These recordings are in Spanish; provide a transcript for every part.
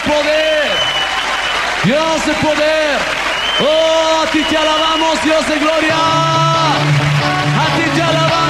poder. Dios de poder. Oh, a ti te alabamos, Dios de gloria. A ti te alabamos,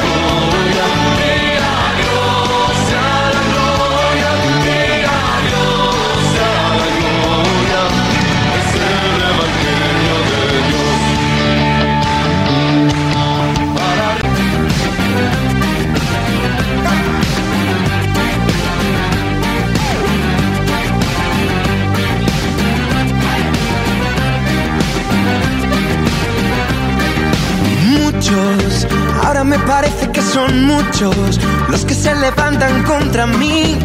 Parece que son muchos los que se levantan contra mí.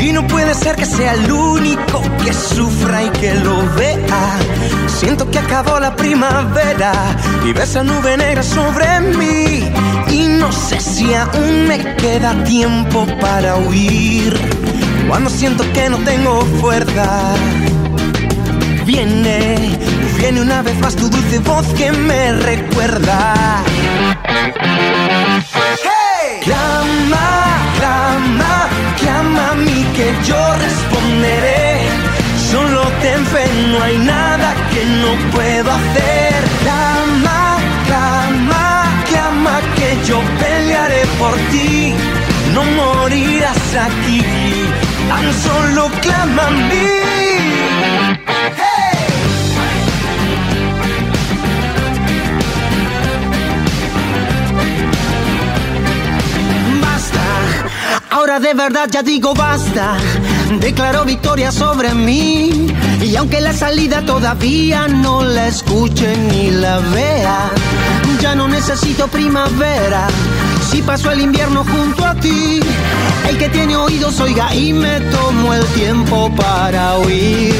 Y no puede ser que sea el único que sufra y que lo vea. Siento que acabó la primavera y ves esa nube negra sobre mí. Y no sé si aún me queda tiempo para huir. Cuando siento que no tengo fuerza. Viene, viene una vez más tu dulce voz que me recuerda. ¡Hey! Clama, clama, clama a mí que yo responderé. Solo ten fe, no hay nada que no puedo hacer. Clama, clama, clama que yo pelearé por ti. No morirás aquí, tan solo clama a mí. Ahora de verdad ya digo basta. Declaro victoria sobre mí. Y aunque la salida todavía no la escuche ni la vea, ya no necesito primavera. Si paso el invierno junto a ti, el que tiene oídos oiga y me tomo el tiempo para oír.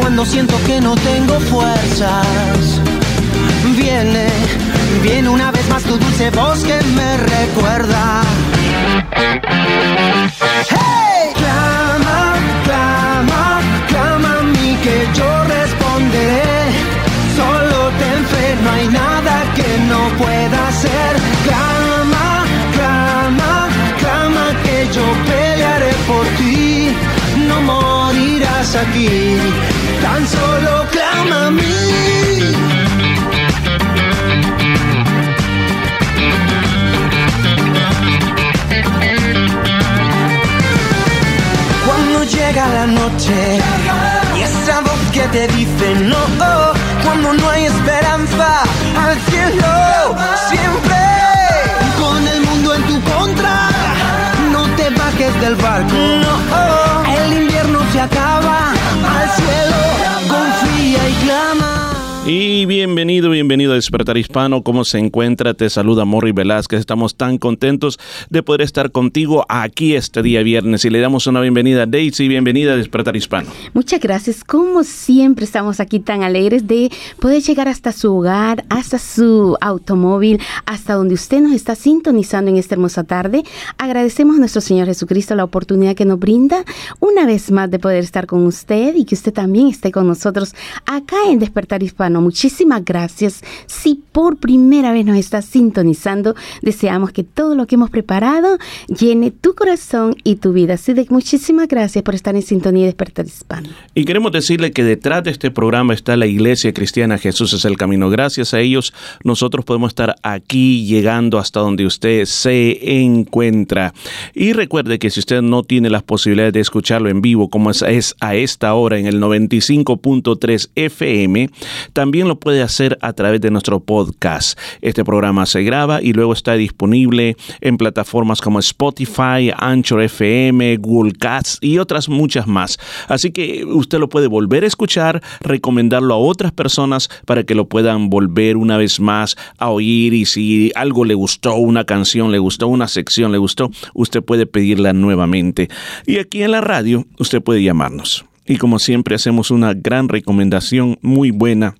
Cuando siento que no tengo fuerzas, viene, viene una vez más tu dulce voz que me recuerda. ¡Hey! Clama, clama, clama a mí que yo responderé. Solo ten fe, no hay nada que no pueda hacer. Clama, clama, clama que yo pelearé por ti. No morirás aquí, tan solo clama a mí. Llega la noche. Y esa voz que te dice no, cuando no hay esperanza al cielo, siempre. Con el mundo en tu contra, no te bajes del barco, no, el invierno se acaba, al cielo confía y clama. Y bienvenido, bienvenido a Despertar Hispano. ¿Cómo se encuentra? Te saluda Morri Velázquez. Estamos tan contentos de poder estar contigo aquí este día viernes. Y le damos una bienvenida a Daisy. Bienvenida a Despertar Hispano. Muchas gracias. Como siempre estamos aquí tan alegres de poder llegar hasta su hogar, hasta su automóvil, hasta donde usted nos está sintonizando en esta hermosa tarde. Agradecemos a nuestro Señor Jesucristo la oportunidad que nos brinda una vez más de poder estar con usted y que usted también esté con nosotros acá en Despertar Hispano. Muchísimas gracias. Si por primera vez nos está sintonizando, deseamos que todo lo que hemos preparado llene tu corazón y tu vida. Así muchísimas gracias por estar en sintonía de Despertar Hispano. Y queremos decirle que detrás de este programa está la Iglesia Cristiana Jesús es el Camino. Gracias a ellos nosotros podemos estar aquí llegando hasta donde usted se encuentra. Y recuerde que si usted no tiene las posibilidades de escucharlo en vivo como es, es a esta hora en el 95.3 FM, también también lo puede hacer a través de nuestro podcast. Este programa se graba y luego está disponible en plataformas como Spotify, Anchor FM, Google Cats y otras muchas más. Así que usted lo puede volver a escuchar, recomendarlo a otras personas para que lo puedan volver una vez más a oír y si algo le gustó, una canción le gustó, una sección le gustó, usted puede pedirla nuevamente. Y aquí en la radio usted puede llamarnos. Y como siempre hacemos una gran recomendación muy buena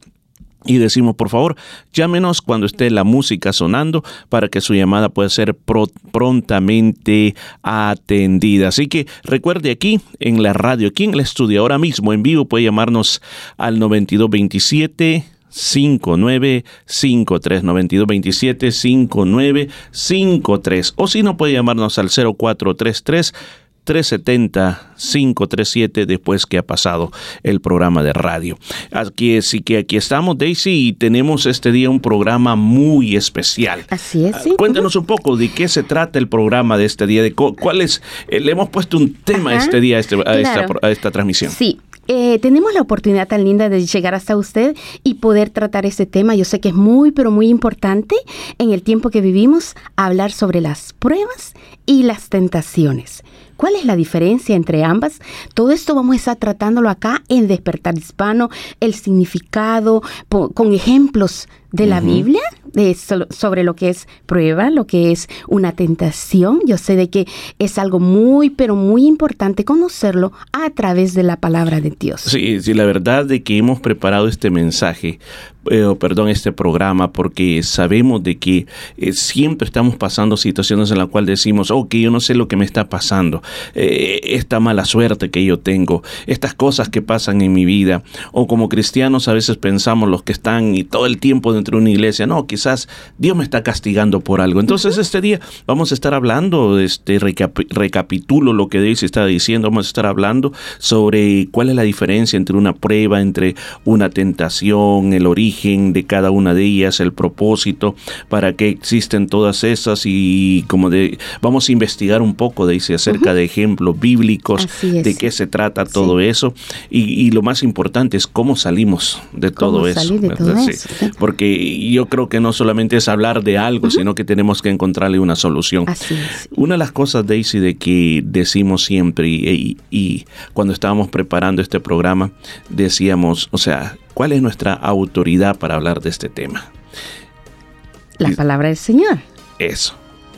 y decimos, por favor, llámenos cuando esté la música sonando para que su llamada pueda ser pro- prontamente atendida. Así que recuerde aquí en la radio, aquí en el estudio, ahora mismo en vivo, puede llamarnos al 9227. 5953 9227 5953 o si no puede llamarnos al 0433 370-537 después que ha pasado el programa de radio. Aquí sí que aquí estamos, Daisy, y tenemos este día un programa muy especial. Así es, Ah, sí. Cuéntanos un poco de qué se trata el programa de este día, de cu- cuál es, eh, le hemos puesto un tema Ajá, este día a, este- a esta, claro. pro- a esta transmisión. Sí, eh, tenemos la oportunidad tan linda de llegar hasta usted y poder tratar este tema. Yo sé que es muy, pero muy importante en el tiempo que vivimos hablar sobre las pruebas y las tentaciones. ¿Cuál es la diferencia entre ambas? Todo esto vamos a estar tratándolo acá en Despertar Hispano, el significado, con ejemplos de la Biblia de so- sobre lo que es prueba, lo que es una tentación. Yo sé de que es algo muy, pero muy importante conocerlo a través de la palabra de Dios. Sí, sí, la verdad de que hemos preparado este mensaje, eh, perdón, este programa, porque sabemos de que eh, siempre estamos pasando situaciones en las cuales decimos, que yo no sé lo que me está pasando, eh, esta mala suerte que yo tengo, estas cosas que pasan en mi vida, o como cristianos a veces pensamos los que están y todo el tiempo dentro de una iglesia, no, quizás Dios me está castigando por algo. Entonces este día vamos a estar hablando, este recapi- recapitulo lo que Daisy está diciendo, vamos a estar hablando sobre cuál es la diferencia entre una prueba, entre una tentación, el origen de cada una de ellas, el propósito, para qué existen todas esas y como de vamos a investigar un poco Daisy acerca de ejemplos bíblicos, de qué se trata todo eso y, y lo más importante es cómo salimos de ¿Cómo todo eso. salir de ¿verdad? todo Sí. eso? Sí. Porque yo creo que no solamente es hablar de algo, sino que tenemos que encontrarle una solución. Así es. Una de las cosas, Daisy, de que decimos siempre y, y- y cuando estábamos preparando este programa, decíamos, o sea, ¿cuál es nuestra autoridad para hablar de este tema? La palabra del Señor. Eso.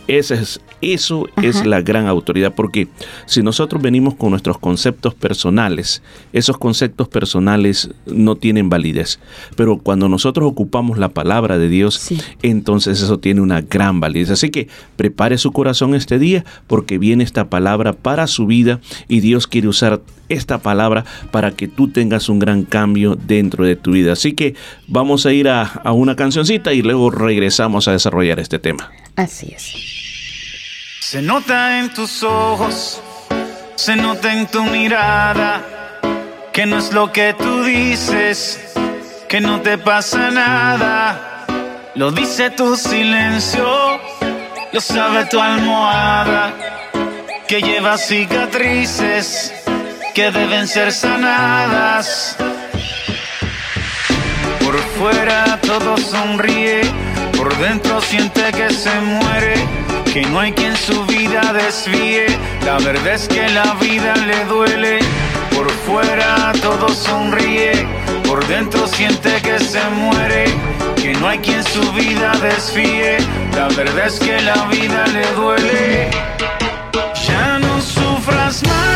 Ese es, eso es la gran autoridad, porque si nosotros venimos con nuestros conceptos personales, esos conceptos personales no tienen validez. Pero cuando nosotros ocupamos la palabra de Dios, Sí. entonces eso tiene una gran validez. Así que prepare su corazón este día, porque viene esta palabra para su vida y Dios quiere usar esta palabra para que tú tengas un gran cambio dentro de tu vida. Así que vamos a ir a, a una cancioncita y luego regresamos a desarrollar este tema. Así es. Se nota en tus ojos, se nota en tu mirada, que no es lo que tú dices, que no te pasa nada. Lo dice tu silencio, lo sabe tu almohada, que lleva cicatrices que deben ser sanadas. Por fuera todo sonríe, por dentro siente que se muere, que no hay quien su vida desvíe. La verdad es que la vida le duele. Por fuera todo sonríe, por dentro siente que se muere, que no hay quien su vida desvíe. La verdad es que la vida le duele. Ya no sufras más,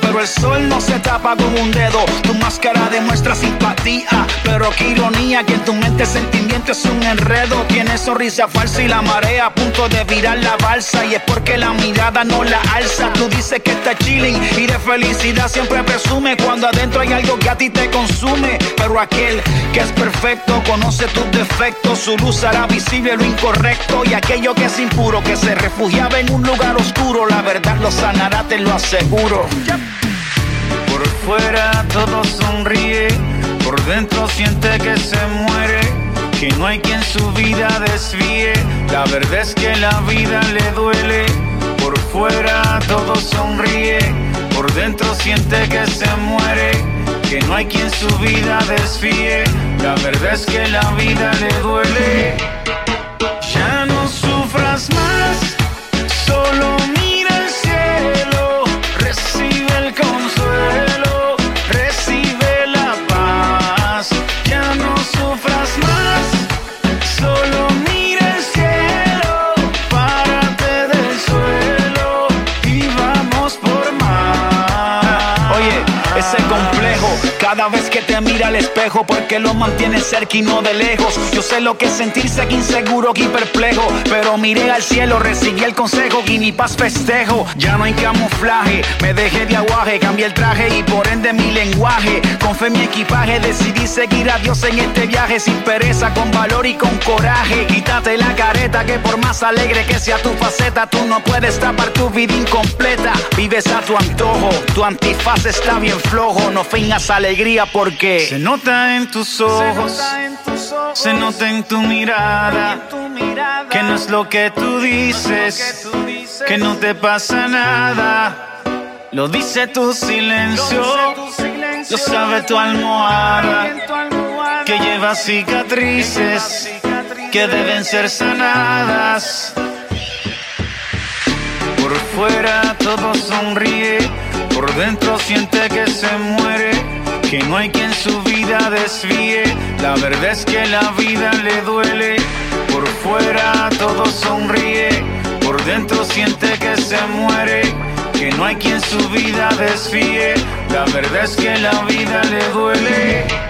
pero el sol no se tapa con un dedo. Tu máscara demuestra simpatía, pero qué ironía que en tu mente sentimiento es un enredo. Tienes sonrisa falsa y la marea a punto de virar la balsa. Y es porque la mirada no la alza. Tú dices que está chilling y de felicidad siempre presume cuando adentro hay algo que a ti te consume. Pero aquel que es perfecto conoce tus defectos. Su luz hará visible lo incorrecto y aquello que es impuro que se refugiaba en un lugar oscuro. La verdad lo sanará, te lo aseguro. Por fuera todo sonríe, por dentro siente que se muere, que no hay quien su vida desvíe. La verdad es que la vida le duele. Por fuera todo sonríe, por dentro siente que se muere, que no hay quien su vida desvíe. La verdad es que la vida le duele. Ya no sufras más, te mira al espejo, porque lo mantiene cerca y no de lejos. Yo sé lo que es sentirse aquí inseguro y perplejo, pero miré al cielo, recibí el consejo y mi paz festejo. Ya no hay camuflaje, me dejé de aguaje, cambié el traje y por ende mi lenguaje. Con fe en mi equipaje decidí seguir a Dios en este viaje sin pereza, con valor y con coraje. Quítate la careta que por más alegre que sea tu faceta, tú no puedes tapar tu vida incompleta. Vives a tu antojo, tu antifaz está bien flojo, no fingas alegría porque se nota en tus ojos, se nota en tu mirada, que no es lo que tú dices, que no te pasa nada. Lo dice tu silencio, lo sabe tu almohada, que lleva cicatrices que deben ser sanadas. Por fuera todo sonríe, por dentro siente que se muere, que no hay quien su vida desvíe. La verdad es que la vida le duele. Por fuera todo sonríe, por dentro siente que se muere, que no hay quien su vida desvíe. La verdad es que la vida le duele.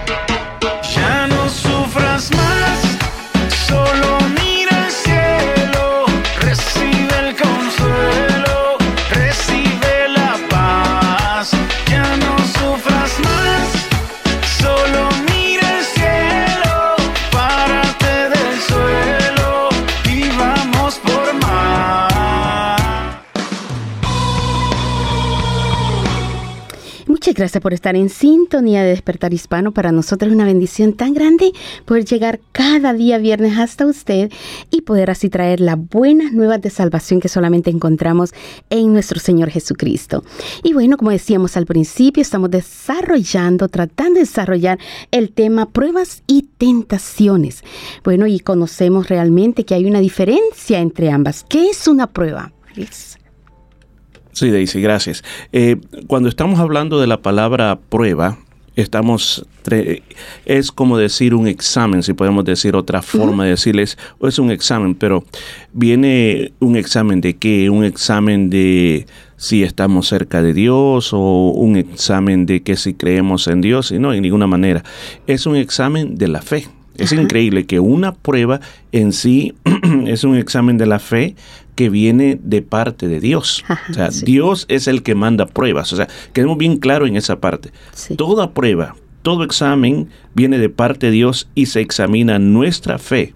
Gracias por estar en sintonía de Despertar Hispano. Para nosotros es una bendición tan grande poder llegar cada día viernes hasta usted y poder así traer las buenas nuevas de salvación que solamente encontramos en nuestro Señor Jesucristo. Y bueno, como decíamos al principio, estamos desarrollando, tratando de desarrollar el tema pruebas y tentaciones. Bueno, y conocemos realmente que hay una diferencia entre ambas. ¿Qué es una prueba? Sí, Daisy, gracias. Eh, cuando estamos hablando de la palabra prueba, estamos es como decir un examen, si podemos decir otra forma de decirles, o es un examen, pero viene un examen de qué, un examen de si estamos cerca de Dios o un examen de que si creemos en Dios, y no, en ninguna manera. Es un examen de la fe. Es increíble que una prueba en sí es un examen de la fe que viene de parte de Dios. Ajá, o sea, sí. Dios es el que manda pruebas. O sea, quedemos bien claro en esa parte. Sí. Toda prueba, todo examen viene de parte de Dios y se examina nuestra fe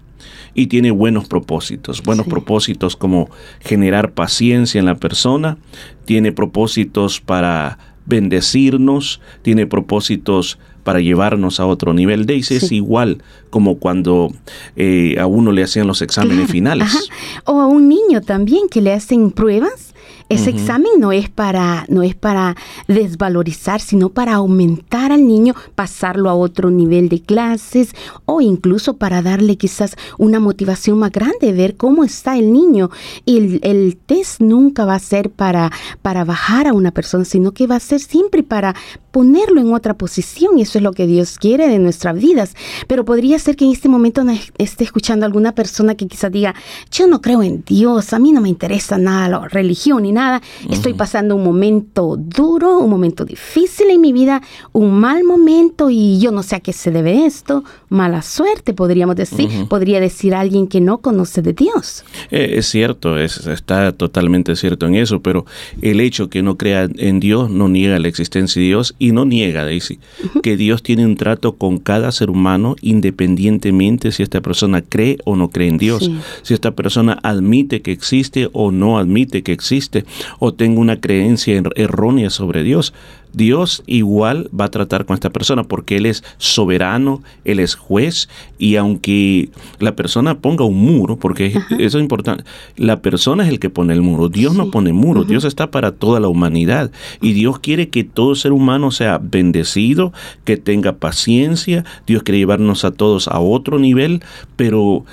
y tiene buenos propósitos. Buenos Sí. propósitos como generar paciencia en la persona, tiene propósitos para bendecirnos, tiene propósitos para llevarnos a otro nivel. Daisy es Sí. igual como cuando eh, a uno le hacían los exámenes Claro, finales. ajá. O a un niño también que le hacen pruebas. Ese examen no es para no es para desvalorizar, sino para aumentar al niño, pasarlo a otro nivel de clases o incluso para darle quizás una motivación más grande, ver cómo está el niño. Y el, el test nunca va a ser para para bajar a una persona, sino que va a ser siempre para ponerlo en otra posición y eso es lo que Dios quiere de nuestras vidas. Pero podría ser que en este momento nos esté escuchando alguna persona que quizás diga, yo no creo en Dios, a mí no me interesa nada la religión ni nada. Nada, estoy pasando un momento duro, un momento difícil en mi vida, un mal momento y yo no sé a qué se debe esto, mala suerte, podríamos decir, podría decir alguien que no conoce de Dios. Eh, es cierto, es, está totalmente cierto en eso, pero el hecho que no crea en Dios no niega la existencia de Dios y no niega, Daisy, que Dios tiene un trato con cada ser humano independientemente si esta persona cree o no cree en Dios, Sí. si esta persona admite que existe o no admite que existe, o tenga una creencia er- errónea sobre Dios. Dios igual va a tratar con esta persona porque Él es soberano, Él es juez y aunque la persona ponga un muro, porque es- eso es importante, la persona es el que pone el muro, Dios no pone muro, Dios está para toda la humanidad y Dios quiere que todo ser humano sea bendecido, que tenga paciencia, Dios quiere llevarnos a todos a otro nivel, pero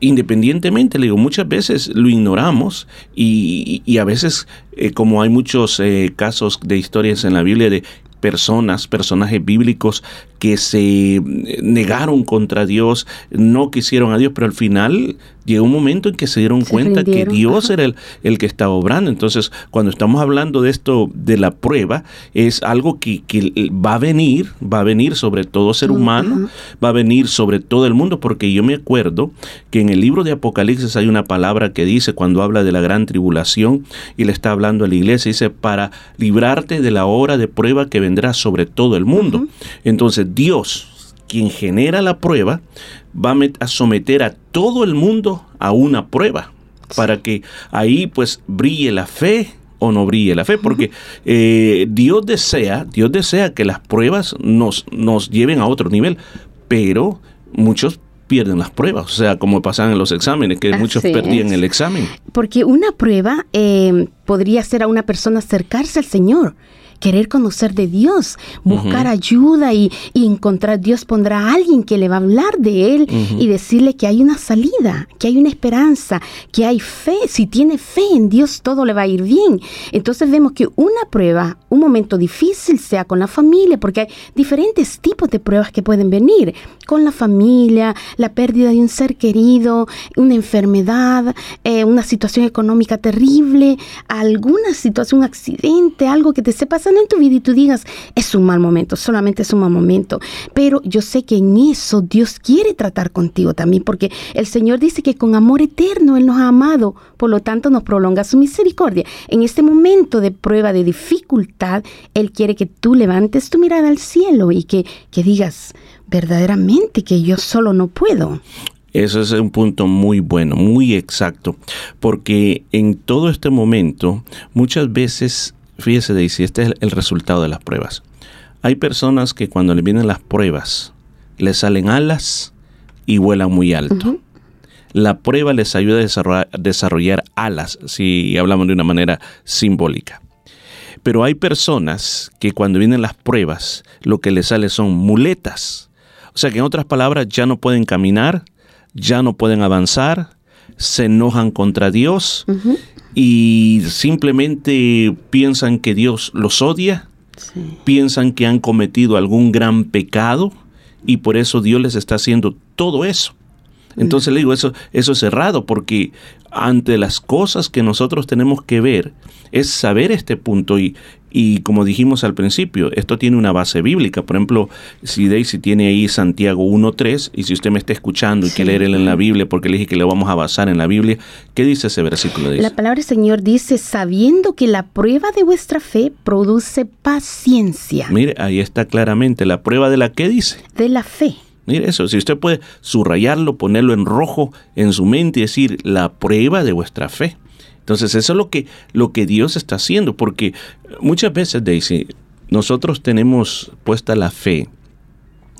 independientemente, le digo, muchas veces lo ignoramos y, y a veces, eh, como hay muchos eh, casos de historias en la Biblia de personas, personajes bíblicos que se eh, negaron contra Dios, no quisieron a Dios, pero al final llegó un momento en que se dieron Se cuenta que Dios ajá. era el, el que estaba obrando. Entonces, cuando estamos hablando de esto, de la prueba, es algo que, que va a venir, va a venir sobre todo ser humano, va a venir sobre todo el mundo, porque yo me acuerdo que en el libro de Apocalipsis hay una palabra que dice, cuando habla de la gran tribulación, y le está hablando a la iglesia, dice, para librarte de la hora de prueba que vendrá sobre todo el mundo. Entonces, Dios, quien genera la prueba, va a met- a someter a todo el mundo a una prueba, para que ahí pues brille la fe o no brille la fe, porque eh, Dios desea, Dios desea que las pruebas nos, nos lleven a otro nivel, pero muchos pierden las pruebas, o sea, como pasan en los exámenes, que muchos perdían es. el examen. Porque una prueba eh, podría ser a una persona acercarse al Señor, querer conocer de Dios, buscar ayuda y, y encontrar, Dios pondrá a alguien que le va a hablar de Él y decirle que hay una salida, que hay una esperanza, que hay fe. Si tiene fe en Dios, todo le va a ir bien. Entonces vemos que una prueba, un momento difícil, sea con la familia, porque hay diferentes tipos de pruebas que pueden venir. Con la familia, la pérdida de un ser querido, una enfermedad, eh, una situación económica terrible, alguna situación, un accidente, algo que te esté pasando en tu vida y tú digas, es un mal momento, solamente es un mal momento. Pero yo sé que en eso Dios quiere tratar contigo también, porque el Señor dice que con amor eterno Él nos ha amado, por lo tanto nos prolonga su misericordia. En este momento de prueba, de dificultad, Él quiere que tú levantes tu mirada al cielo y que, que digas verdaderamente que yo solo no puedo. Eso es un punto muy bueno, muy exacto, porque en todo este momento, muchas veces, fíjese Daisy, este es el, resultado de las pruebas. Hay personas que cuando le vienen las pruebas, les salen alas y vuelan muy alto. La prueba les ayuda a desarrollar, desarrollar alas, si hablamos de una manera simbólica. Pero hay personas que cuando vienen las pruebas, lo que les sale son muletas. O sea que en otras palabras ya no pueden caminar, ya no pueden avanzar, se enojan contra Dios y simplemente piensan que Dios los odia, piensan que han cometido algún gran pecado y por eso Dios les está haciendo todo eso. Entonces le digo, eso, eso es errado, porque ante las cosas que nosotros tenemos que ver es saber este punto y, y como dijimos al principio, esto tiene una base bíblica. Por ejemplo, si Daisy tiene ahí Santiago 1.3 y si usted me está escuchando y quiere leer en la Biblia, porque le dije que le vamos a basar en la Biblia, ¿qué dice ese versículo? Daisy? La palabra del Señor dice, sabiendo que la prueba de vuestra fe produce paciencia. Mire, ahí está claramente la prueba de la que dice. De la fe. Mire eso, si usted puede subrayarlo, ponerlo en rojo en su mente y decir la prueba de vuestra fe. Entonces eso es lo que, lo que Dios está haciendo, porque muchas veces, Daisy, nosotros tenemos puesta la fe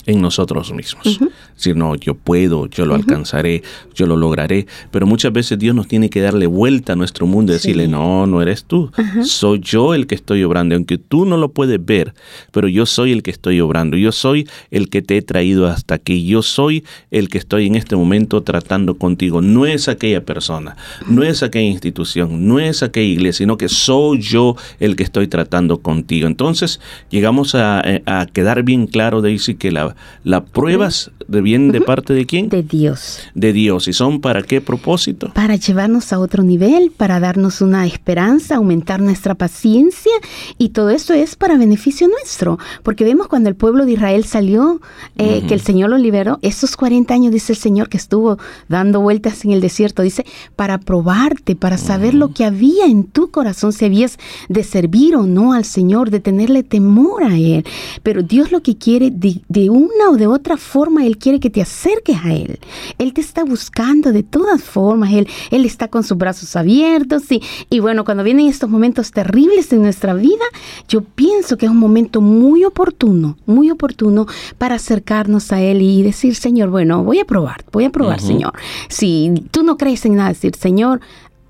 en nosotros mismos. Decir, no, yo puedo, yo lo alcanzaré, yo lo lograré. Pero muchas veces Dios nos tiene que darle vuelta a nuestro mundo y decirle, no, no eres tú. Soy yo el que estoy obrando. Aunque tú no lo puedes ver, pero yo soy el que estoy obrando. Yo soy el que te he traído hasta aquí. Yo soy el que estoy en este momento tratando contigo. No es aquella persona, no es aquella institución, no es aquella iglesia, sino que soy yo el que estoy tratando contigo. Entonces llegamos a, a quedar bien claro, Daisy, que la, prueba. ¿Las pruebas de vienen de parte de quién? De Dios. De Dios. ¿Y son para qué propósito? Para llevarnos a otro nivel, para darnos una esperanza, aumentar nuestra paciencia y todo esto es para beneficio nuestro. Porque vemos cuando el pueblo de Israel salió, eh, que el Señor lo liberó, esos 40 años, dice el Señor, que estuvo dando vueltas en el desierto, dice, para probarte, para saber lo que había en tu corazón, si habías de servir o no al Señor, de tenerle temor a Él. Pero Dios lo que quiere, de, de una o de otra forma, Él quiere que te acerques a Él. Él te está buscando de todas formas, Él, Él está con sus brazos abiertos y, y bueno, cuando vienen estos momentos terribles en nuestra vida, yo pienso que es un momento muy oportuno, muy oportuno para acercarnos a Él y decir, Señor, bueno, voy a probar, voy a probar, Señor. Si tú no crees en nada, decir, Señor,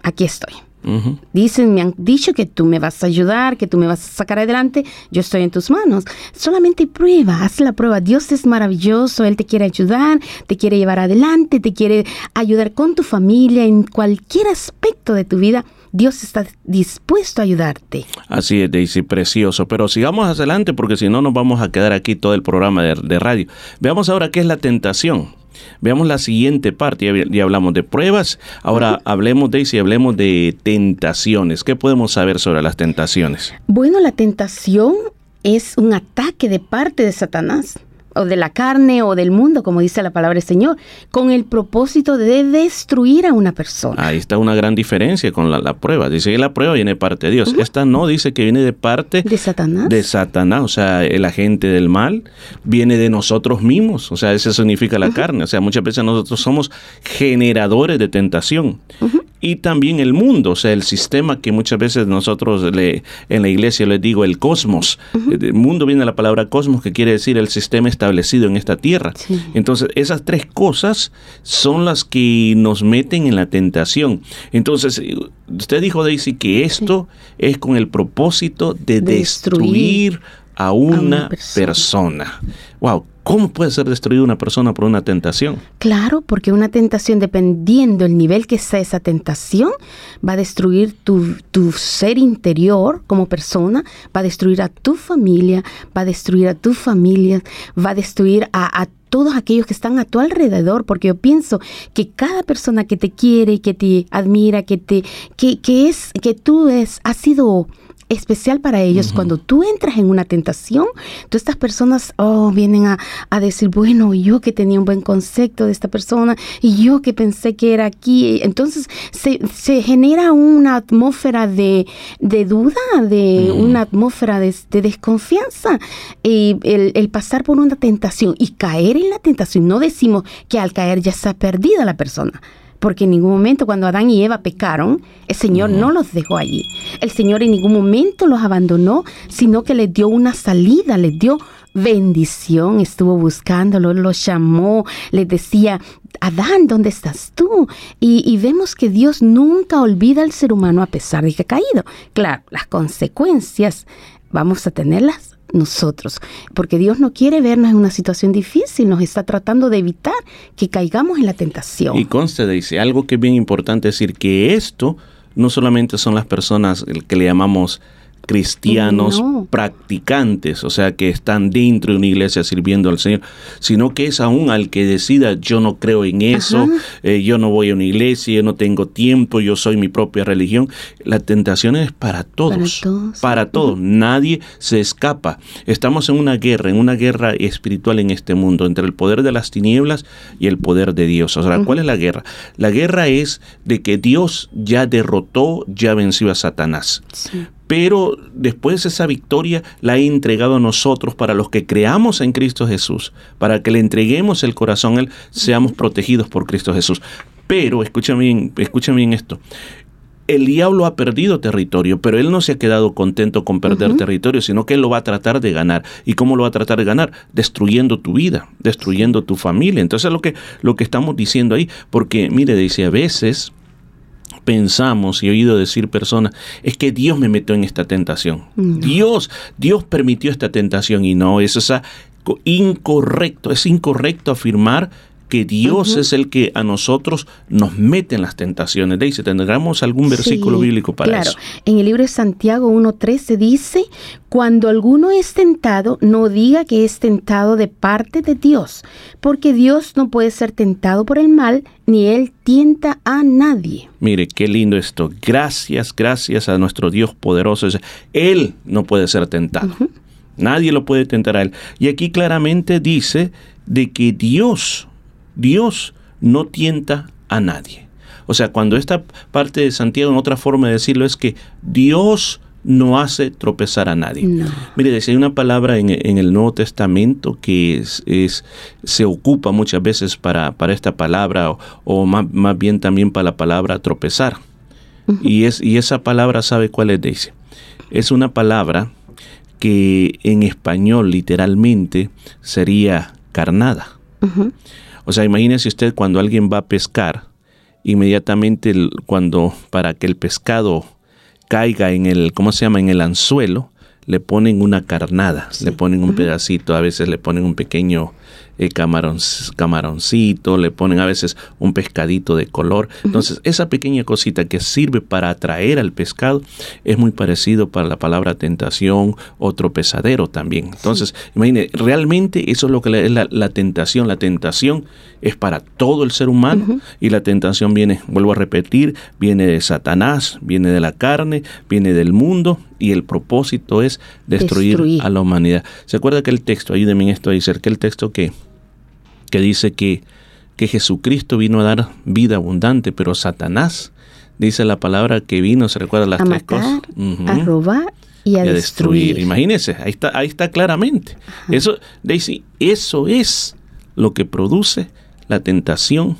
aquí estoy. Dicen, me han dicho que tú me vas a ayudar, que tú me vas a sacar adelante. Yo estoy en tus manos. Solamente prueba, haz la prueba. Dios es maravilloso, Él te quiere ayudar, te quiere llevar adelante, te quiere ayudar con tu familia, en cualquier aspecto de tu vida. Dios está dispuesto a ayudarte. Así es, Daisy, precioso. Pero sigamos adelante porque si no nos vamos a quedar aquí todo el programa de, de radio. Veamos ahora qué es la tentación. Veamos la siguiente parte. Ya, ya hablamos de pruebas. Ahora hablemos, Daisy, hablemos de tentaciones. ¿Qué podemos saber sobre las tentaciones? Bueno, la tentación es un ataque de parte de Satanás o de la carne o del mundo, como dice la palabra del Señor, con el propósito de destruir a una persona. Ahí está una gran diferencia con la, la prueba. Dice que la prueba viene de parte de Dios. Esta no dice que viene de parte ¿De Satanás? de Satanás, o sea, el agente del mal viene de nosotros mismos, o sea, eso significa la carne, o sea, muchas veces nosotros somos generadores de tentación. Y también el mundo, o sea, el sistema que muchas veces nosotros le, en la iglesia les digo el cosmos. El mundo viene de la palabra cosmos, que quiere decir el sistema establecido en esta tierra. Sí. Entonces, esas tres cosas son las que nos meten en la tentación. Entonces, eh, usted dijo, Daisy, que esto es con el propósito de, De destruir destruir a una, una persona. persona. Wow, ¿cómo puede ser destruida una persona por una tentación? Claro, porque una tentación, dependiendo el nivel que sea esa tentación, va a destruir tu, tu ser interior como persona, va a destruir a tu familia, va a destruir a tu familia, va a destruir a, a todos aquellos que están a tu alrededor, porque yo pienso que cada persona que te quiere, que te admira, que te, que, que es, que tú es, has sido especial para ellos. Cuando tú entras en una tentación, tú estas personas oh, vienen a, a decir, bueno, yo que tenía un buen concepto de esta persona y yo que pensé que era aquí. Entonces se, se genera una atmósfera de, de duda, de una atmósfera de, de desconfianza. Y el, el pasar por una tentación y caer en la tentación, no decimos que al caer ya está perdida la persona. Porque en ningún momento cuando Adán y Eva pecaron, el Señor no los dejó allí. El Señor en ningún momento los abandonó, sino que les dio una salida, les dio bendición. Estuvo buscándolo, los llamó, les decía, Adán, ¿dónde estás tú? Y, y vemos que Dios nunca olvida al ser humano a pesar de que ha caído. Claro, las consecuencias vamos a tenerlas nosotros, porque Dios no quiere vernos en una situación difícil, nos está tratando de evitar que caigamos en la tentación. Y conste, dice, algo que es bien importante decir, que esto no solamente son las personas que le llamamos cristianos No. practicantes, o sea, que están dentro de una iglesia sirviendo al Señor, sino que es aún al que decida, yo no creo en eso, eh, yo no voy a una iglesia, yo no tengo tiempo, yo soy mi propia religión. La tentación es para todos, todos. para todos, nadie se escapa. Estamos en una guerra, en una guerra espiritual en este mundo, entre el poder de las tinieblas y el poder de Dios. O sea, ¿cuál es la guerra? La guerra es de que Dios ya derrotó, ya venció a Satanás Sí. Pero después esa victoria la ha entregado a nosotros para los que creamos en Cristo Jesús, para que le entreguemos el corazón a Él, seamos protegidos por Cristo Jesús. Pero, escúchame bien, escúchame bien esto. El diablo ha perdido territorio, pero él no se ha quedado contento con perder territorio, sino que él lo va a tratar de ganar. ¿Y cómo lo va a tratar de ganar? Destruyendo tu vida, destruyendo tu familia. Entonces, lo que, lo que estamos diciendo ahí, porque mire, dice, a veces pensamos y he oído decir personas, es que Dios me metió en esta tentación. Dios, Dios permitió esta tentación y no, es co- incorrecto, es incorrecto afirmar que Dios es el que a nosotros nos mete en las tentaciones. Dice, ¿tendremos algún versículo Sí, bíblico para claro. eso? En el libro de Santiago 1.13 dice, cuando alguno es tentado, no diga que es tentado de parte de Dios, porque Dios no puede ser tentado por el mal, ni él tienta a nadie. Mire, qué lindo esto. Gracias, gracias a nuestro Dios poderoso. Él no puede ser tentado. Nadie lo puede tentar a él. Y aquí claramente dice de que Dios, Dios no tienta a nadie. O sea, cuando esta parte de Santiago, en otra forma de decirlo, es que Dios no hace tropezar a nadie. No. Mire, hay una palabra en, en el Nuevo Testamento que es, es- se ocupa muchas veces para, para esta palabra o, o más, más bien también para la palabra tropezar. y, es, y esa palabra, ¿sabe cuál es? Dice, es una palabra que en español literalmente sería carnada. Ujú. O sea, imagínese usted cuando alguien va a pescar, inmediatamente el- cuando para que el pescado caiga en el, ¿cómo se llama? En el anzuelo, le ponen una carnada, le ponen un pedacito, a veces le ponen un pequeño eh, camarón, camaroncito, le ponen a veces un pescadito de color. Entonces, esa pequeña cosita que sirve para atraer al pescado es muy parecido para la palabra tentación o tropezadero también. Entonces, imagine, realmente eso es lo que es la, la tentación. La tentación es para todo el ser humano y la tentación viene, vuelvo a repetir, viene de Satanás, viene de la carne, viene del mundo y el propósito es destruir, Destruir. a la humanidad. ¿Se acuerda que el texto, ayúdeme en esto a decir, que el texto que, que dice que, que Jesucristo vino a dar vida abundante, pero Satanás dice la palabra que vino, ¿se recuerda las a tres matar, cosas? A robar y a, y a destruir. destruir. Imagínense, ahí está, ahí está claramente. Eso, Daisy, eso es lo que produce la tentación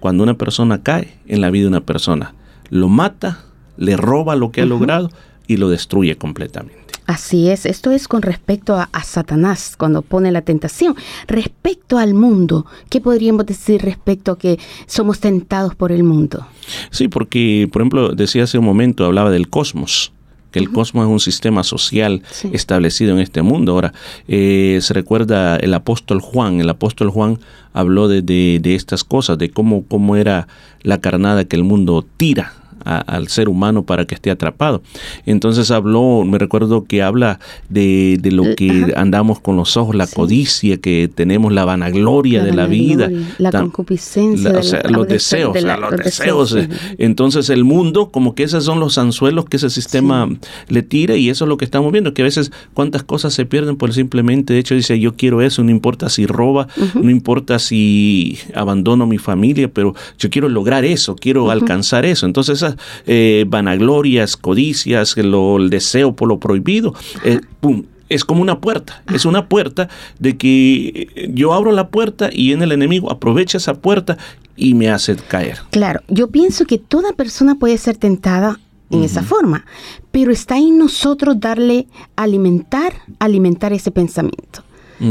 cuando una persona cae en la vida de una persona. Lo mata, le roba lo que ha logrado y lo destruye completamente. Así es, esto es con respecto a, a Satanás cuando pone la tentación. Respecto al mundo, ¿qué podríamos decir respecto a que somos tentados por el mundo? Sí, porque, por ejemplo, decía hace un momento, hablaba del cosmos, que el cosmos es un sistema social Sí. establecido en este mundo. Ahora, eh, se recuerda el apóstol Juan, el apóstol Juan habló de, de- de estas cosas, de cómo, cómo era la carnada que el mundo tira a- al ser humano para que esté atrapado. Entonces habló, me recuerdo que habla de, de lo Eh, que ajá. andamos con los ojos, la Sí. codicia, que tenemos la vanagloria de la vida. La concupiscencia. la- o sea, los de- deseos, de la- los deseos. eh, sí. Entonces el mundo, como que esos son los anzuelos que ese sistema le tira y eso es lo que estamos viendo, que a veces cuántas cosas se pierden por simplemente de hecho dice yo quiero eso, no importa si roba, no importa si abandono mi familia, pero yo quiero lograr eso, quiero alcanzar eso. Entonces eh, vanaglorias, codicias, lo- el deseo por lo prohibido, eh, pum, es como una puerta, es una puerta de que eh, yo abro la puerta y en el enemigo aprovecha esa puerta y me hace caer. Claro, yo pienso que toda persona puede ser tentada en esa forma, pero está en nosotros darle alimentar, alimentar ese pensamiento.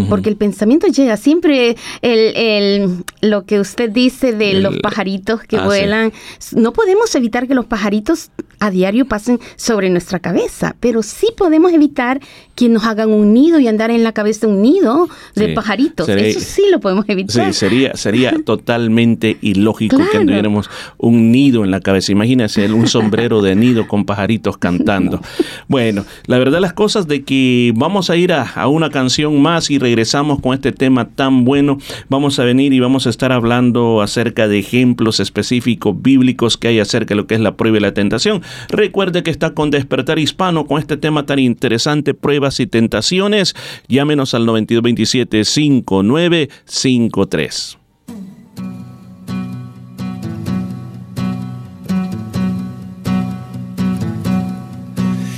Porque el pensamiento llega siempre, el, el- lo que usted dice de El- los pajaritos que ah, sí. vuelan, no podemos evitar que los pajaritos a diario pasen sobre nuestra cabeza, pero sí podemos evitar que nos hagan un nido y andar en la cabeza un nido de Sí, pajaritos. sería- Eso sí lo podemos evitar. Sí, sería, sería totalmente ilógico que anduviéramos un nido en la cabeza. Imagínense un sombrero de nido con pajaritos cantando. Bueno, la verdad las cosas de que vamos a ir a, a una canción más y regresamos con este tema tan bueno. Vamos a venir y vamos a estar hablando acerca de ejemplos específicos bíblicos que hay acerca de lo que es la prueba y la tentación. Recuerde que está con Despertar Hispano con este tema tan interesante, pruebas y tentaciones. Llámenos al 9227 5953.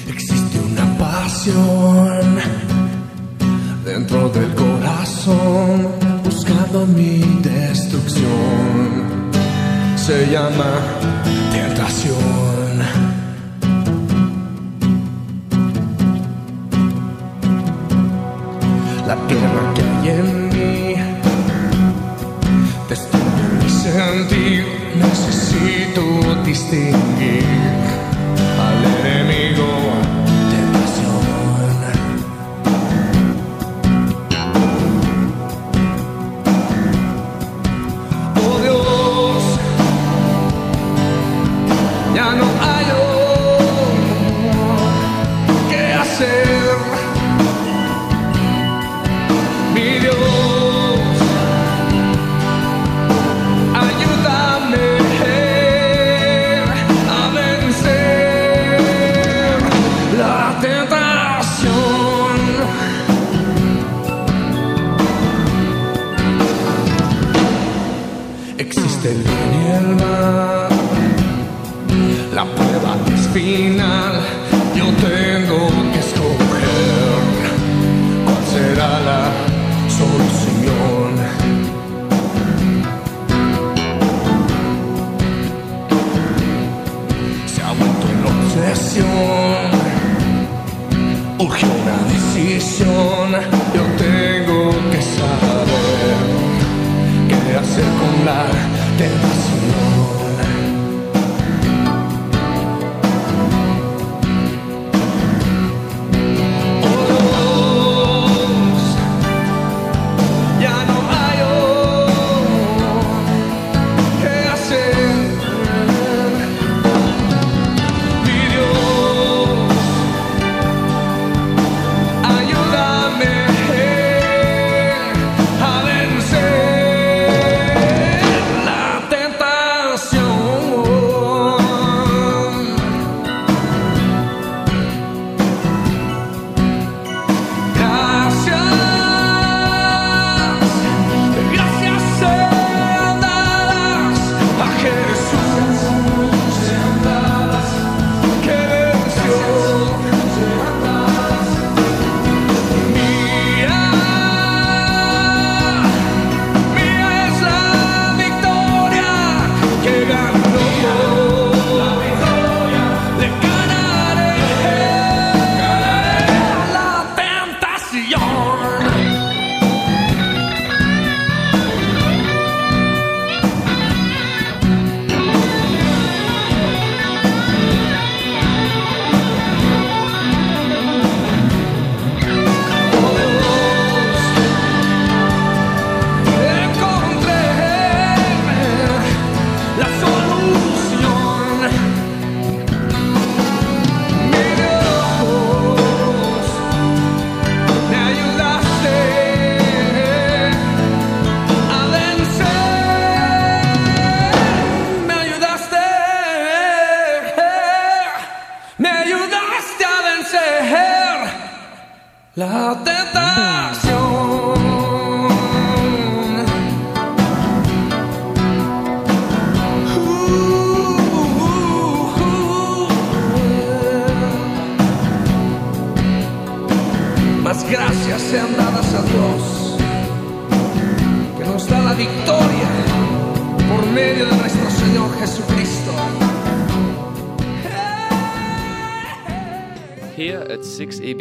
Existe una pasión dentro del corazón buscando mi destrucción. Se llama tentación. La guerra que hay en mí destruye mi sentir. Necesito distinguir al enemigo. Existe el bien y el mal, la prueba es final. Yo tengo que escoger cuál será la solución. Se ha vuelto en obsesión, urge una decisión. Yo tengo que saber qué hacer con la tentación. Oh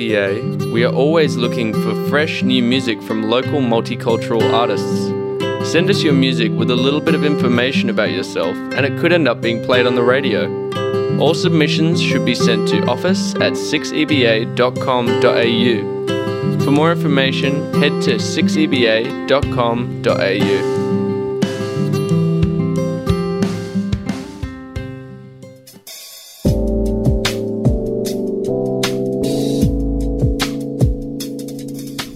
6EBA, we are always looking for fresh new music from local multicultural artists. Send us your music with a little bit of information about yourself, and it could end up being played on the radio. All submissions should be sent to office at 6eba.com.au. For more information, head to 6eba.com.au.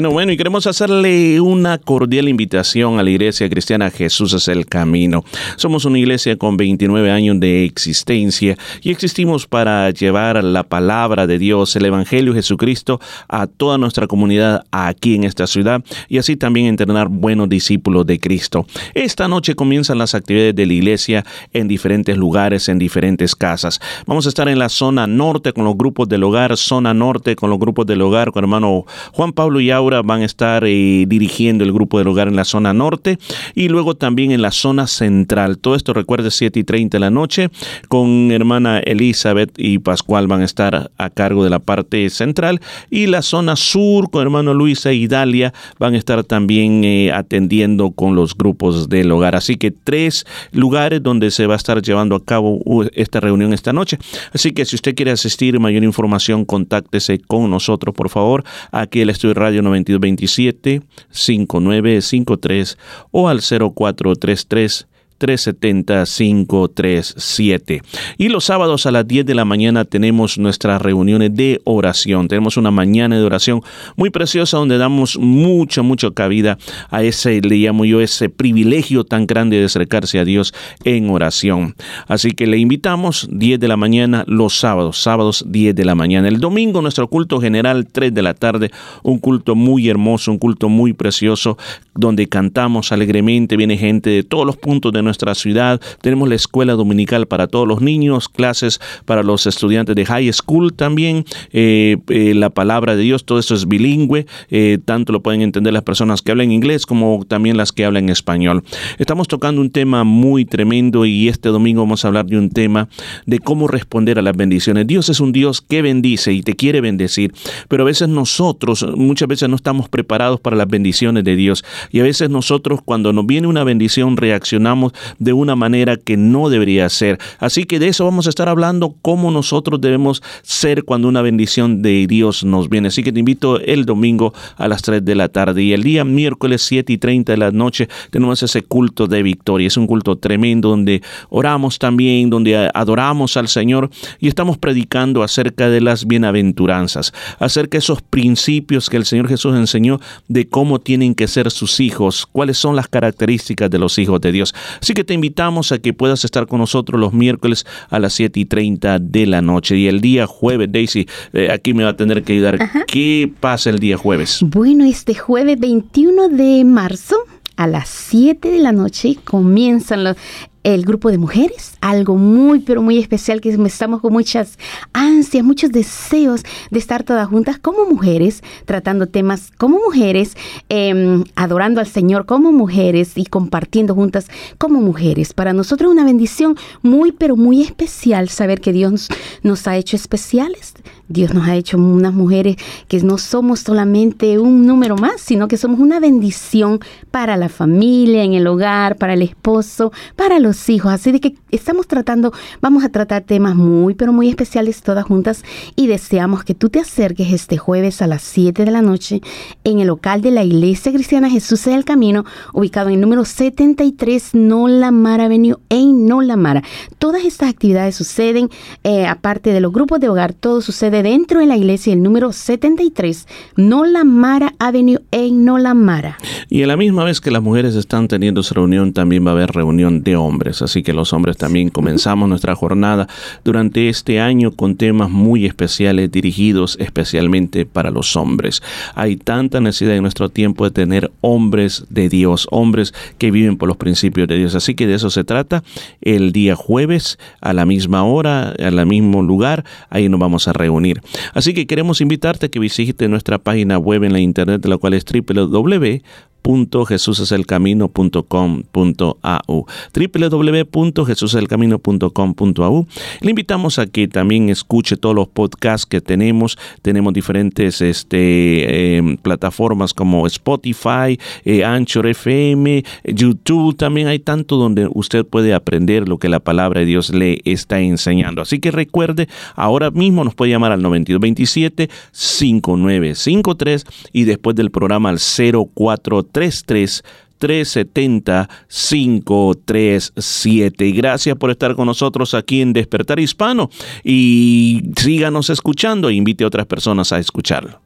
Bueno, bueno, y queremos hacerle una cordial invitación a la Iglesia Cristiana Jesús es el Camino. Somos una iglesia con 29 años de existencia y existimos para llevar la palabra de Dios, el Evangelio Jesucristo a toda nuestra comunidad aquí en esta ciudad y así también entrenar buenos discípulos de Cristo. Esta noche comienzan las actividades de la iglesia en diferentes lugares, en diferentes casas. Vamos a estar en la zona norte con los grupos del hogar, zona norte con los grupos del hogar con hermano Juan Pablo y Van a estar eh, dirigiendo el grupo del hogar en la zona norte y luego también en la zona central. Todo esto recuerde 7 y 30 de la noche con hermana Elizabeth y Pascual van a estar a cargo de la parte central y la zona sur con hermano Luisa y Dalia van a estar también eh, atendiendo con los grupos del hogar. Así que tres lugares donde se va a estar llevando a cabo esta reunión esta noche. Así que si usted quiere asistir, mayor información, contáctese con nosotros, por favor, aquí el Estudio Radio 9227 5953 o al 0433 370-537. Y los sábados a las 10 de la mañana tenemos nuestras reuniones de oración. Tenemos una mañana de oración muy preciosa donde damos mucha, mucha cabida a ese, le llamo yo, ese privilegio tan grande de acercarse a Dios en oración. Así que le invitamos 10 de la mañana los sábados, sábados 10 de la mañana. El domingo nuestro culto general 3 de la tarde, un culto muy hermoso, un culto muy precioso donde cantamos alegremente, viene gente de todos los puntos de nuestra ciudad. Tenemos la escuela dominical para todos los niños, clases para los estudiantes de high school también, eh, eh, la palabra de Dios, todo eso es bilingüe, eh, tanto lo pueden entender las personas que hablan inglés como también las que hablan español. Estamos tocando un tema muy tremendo y este domingo vamos a hablar de un tema de cómo responder a las bendiciones. Dios es un Dios que bendice y te quiere bendecir, pero a veces nosotros muchas veces no estamos preparados para las bendiciones de Dios y a veces nosotros cuando nos viene una bendición reaccionamos de una manera que no debería ser. Así que de eso vamos a estar hablando, cómo nosotros debemos ser cuando una bendición de Dios nos viene. Así que te invito el domingo a las 3 de la tarde y el día miércoles 7 y 30 de la noche tenemos ese culto de victoria. Es un culto tremendo donde oramos también, donde adoramos al Señor y estamos predicando acerca de las bienaventuranzas, acerca de esos principios que el Señor Jesús enseñó de cómo tienen que ser sus hijos, cuáles son las características de los hijos de Dios. Que te invitamos a que puedas estar con nosotros los miércoles a las 7 y 30 de la noche. Y el día jueves, Daisy, eh, aquí me va a tener que ayudar. ¿Qué pasa el día jueves? Bueno, este jueves 21 de marzo a las 7 de la noche comienzan los, el grupo de mujeres, algo muy, pero muy especial que estamos con muchas ansias, muchos deseos de estar todas juntas como mujeres, tratando temas como mujeres, em, adorando al Señor como mujeres y compartiendo juntas como mujeres. Para nosotros es una bendición muy, pero muy especial saber que Dios nos ha hecho especiales. Dios nos ha hecho unas mujeres que no somos solamente un número más, sino que somos una bendición para la familia, en el hogar, para el esposo, para los hijos. Así de que estamos tratando, vamos a tratar temas muy, pero muy especiales todas juntas y deseamos que tú te acerques este jueves a las 7 de la noche en el local de la Iglesia Cristiana Jesús del Camino, ubicado en el número 73 Nola Mara Avenue en Nola Mara. Todas estas actividades suceden, eh, aparte de los grupos de hogar, todo sucede dentro de la iglesia, el número 73 Nola Mara Avenue en Nola Mara. Y a la misma vez que las mujeres están teniendo su reunión, también va a haber reunión de hombres así que los hombres también comenzamos nuestra jornada durante este año con temas muy especiales dirigidos especialmente para los hombres. Hay tanta necesidad en nuestro tiempo de tener hombres de Dios, hombres que viven por los principios de Dios. Así que de eso se trata el día jueves a la misma hora, al mismo lugar, ahí nos vamos a reunir. Así que queremos invitarte a que visites nuestra página web en la internet, la cual es www www.jesuseselcamino.com.au www.jesuseselcamino.com.au Le invitamos a que también escuche todos los podcasts que tenemos. Tenemos diferentes este, em, plataformas como Spotify, eh, Anchor FM, YouTube. También hay tanto donde usted puede aprender lo que la palabra de Dios le está enseñando. Así que recuerde, ahora mismo nos puede llamar al 9227 5953 y después del programa al 04 33 370 537. Y gracias por estar con nosotros aquí en Despertar Hispano y síganos escuchando e invite a otras personas a escucharlo.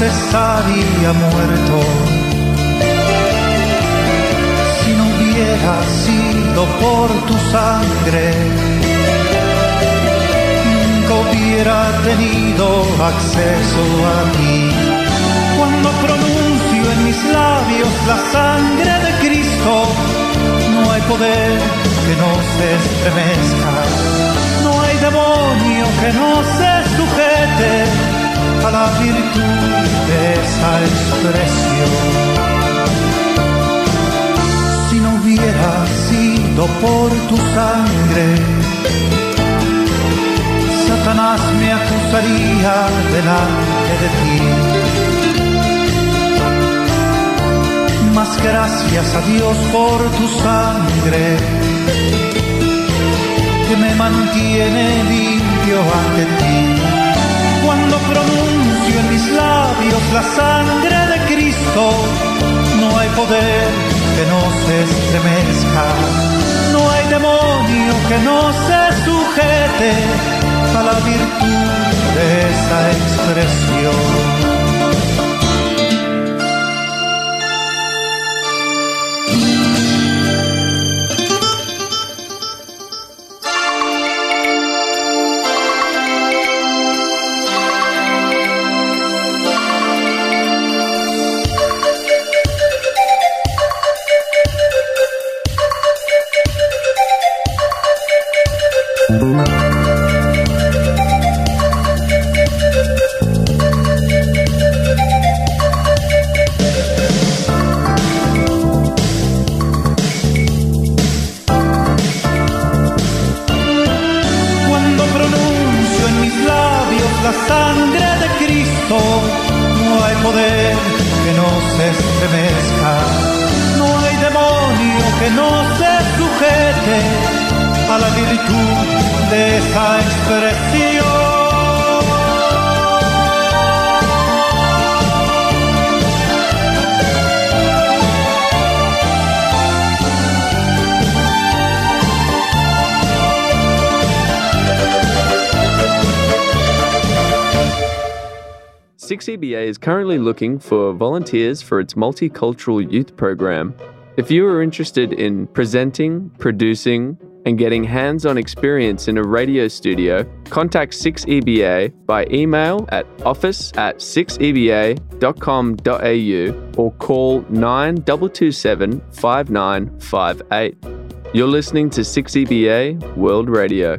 Estaría muerto. Si no hubiera sido por tu sangre, nunca hubiera tenido acceso a ti. Cuando pronuncio en mis labios la sangre de Cristo, no hay poder que no estremezca, no hay demonio que no se sujete a la virtud de esa expresión. Si no hubiera sido por tu sangre, Satanás me acusaría delante de ti más gracias a Dios por tu sangre que me mantiene limpio ante ti. Cuando en mis labios la sangre de Cristo, no hay poder que no se estremezca, no hay demonio que no se sujete a la virtud de esa expresión. CBA is currently looking for volunteers for its multicultural youth program. If you are interested in presenting, producing, and getting hands on experience in a radio studio, contact 6EBA by email at office at 6EBA.com.au or call 9227 5958. You're listening to 6EBA World Radio.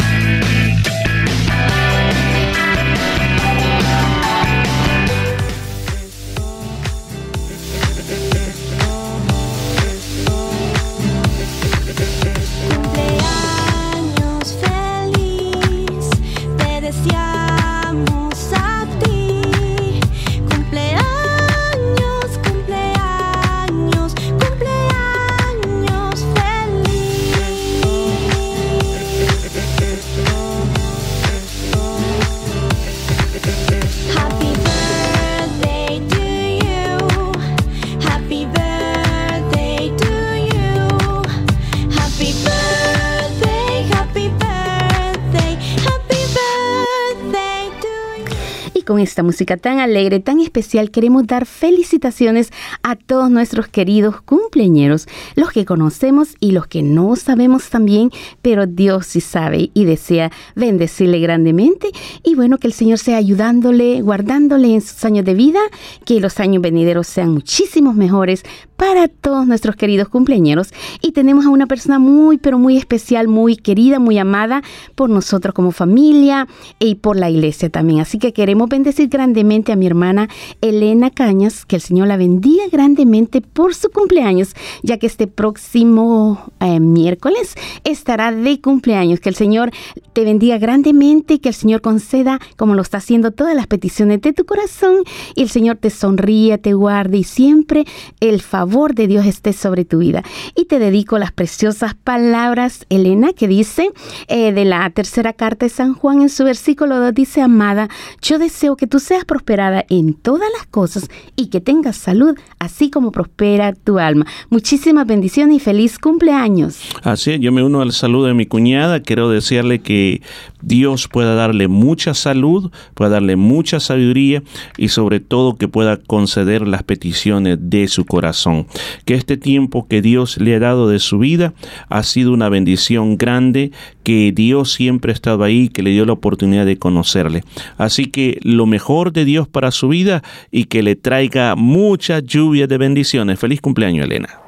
Esta música tan alegre, tan especial, queremos dar felicitaciones a todos nuestros queridos cumpleañeros, los que conocemos y los que no sabemos también, pero Dios sí sabe y desea bendecirle grandemente. Y bueno, que el Señor sea ayudándole, guardándole en sus años de vida, que los años venideros sean muchísimos mejores para todos nuestros queridos cumpleañeros. Y tenemos a una persona muy, pero muy especial, muy querida, muy amada por nosotros como familia y por la iglesia también. Así que queremos bendecir grandemente a mi hermana Elena Cañas, que el Señor la bendiga grandemente por su cumpleaños, ya que este próximo eh, miércoles estará de cumpleaños. Que el Señor te bendiga grandemente, que el Señor conceda, como lo está haciendo, todas las peticiones de tu corazón y el Señor te sonríe, te guarde y siempre el favor favor de Dios esté sobre tu vida. Y te dedico las preciosas palabras, Elena, que dice eh, de la tercera carta de San Juan en su versículo 2, dice, amada, yo deseo que tú seas prosperada en todas las cosas y que tengas salud, así como prospera tu alma. Muchísimas bendiciones y feliz cumpleaños. Así es, yo me uno al saludo de mi cuñada, quiero desearle que Dios pueda darle mucha salud, pueda darle mucha sabiduría y sobre todo que pueda conceder las peticiones de su corazón. Que este tiempo que Dios le ha dado de su vida ha sido una bendición grande, que Dios siempre ha estado ahí, que le dio la oportunidad de conocerle. Así que lo mejor de Dios para su vida y que le traiga mucha lluvia de bendiciones. Feliz cumpleaños, Elena.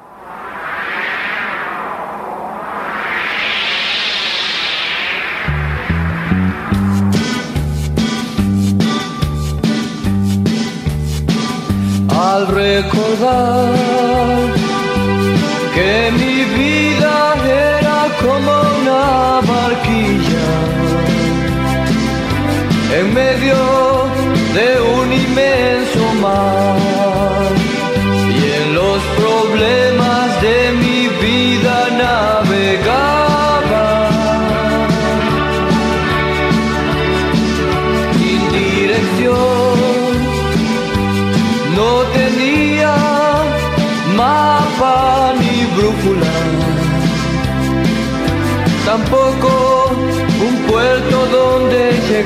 Al Y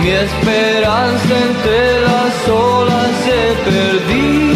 mi esperanza entre las olas se perdía.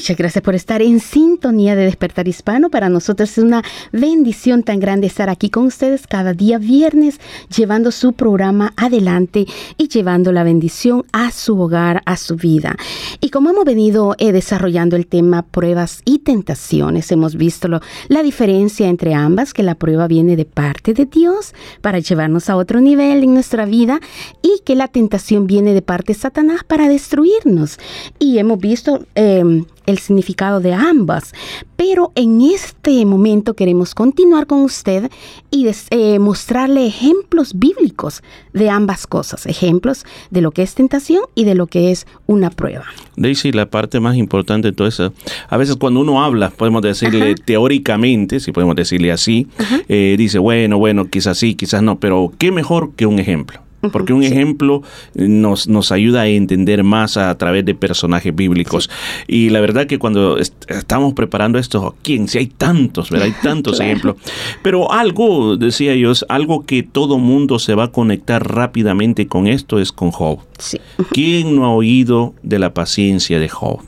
Muchas gracias por estar en sintonía de Despertar Hispano. Para nosotros es una bendición tan grande estar aquí con ustedes cada día viernes, llevando su programa adelante y llevando la bendición a su hogar, a su vida. Y como hemos venido eh, desarrollando el tema pruebas y tentaciones, hemos visto lo- la diferencia entre ambas, que la prueba viene de parte de Dios para llevarnos a otro nivel en nuestra vida y que la tentación viene de parte de Satanás para destruirnos. Y hemos visto eh, el significado de ambas. Pero en este momento queremos continuar con usted y des- eh, mostrarle ejemplos bíblicos de ambas cosas, ejemplos de lo que es tentación y de lo que es una prueba. Daisy, la parte más importante de todo eso, a veces cuando uno habla, podemos decirle teóricamente, si podemos decirle así, eh, dice, bueno, bueno, quizás sí, quizás no, pero qué mejor que un ejemplo. Porque un ejemplo nos, nos ayuda a entender más a, través de personajes bíblicos. Y la verdad que cuando est- estamos preparando esto, ¿quién? Si hay tantos, ¿verdad? Hay tantos Claro. ejemplos. Pero algo, decía yo, algo que todo mundo se va a conectar rápidamente con esto es con Job. Sí. ¿Quién no ha oído de la paciencia de Job?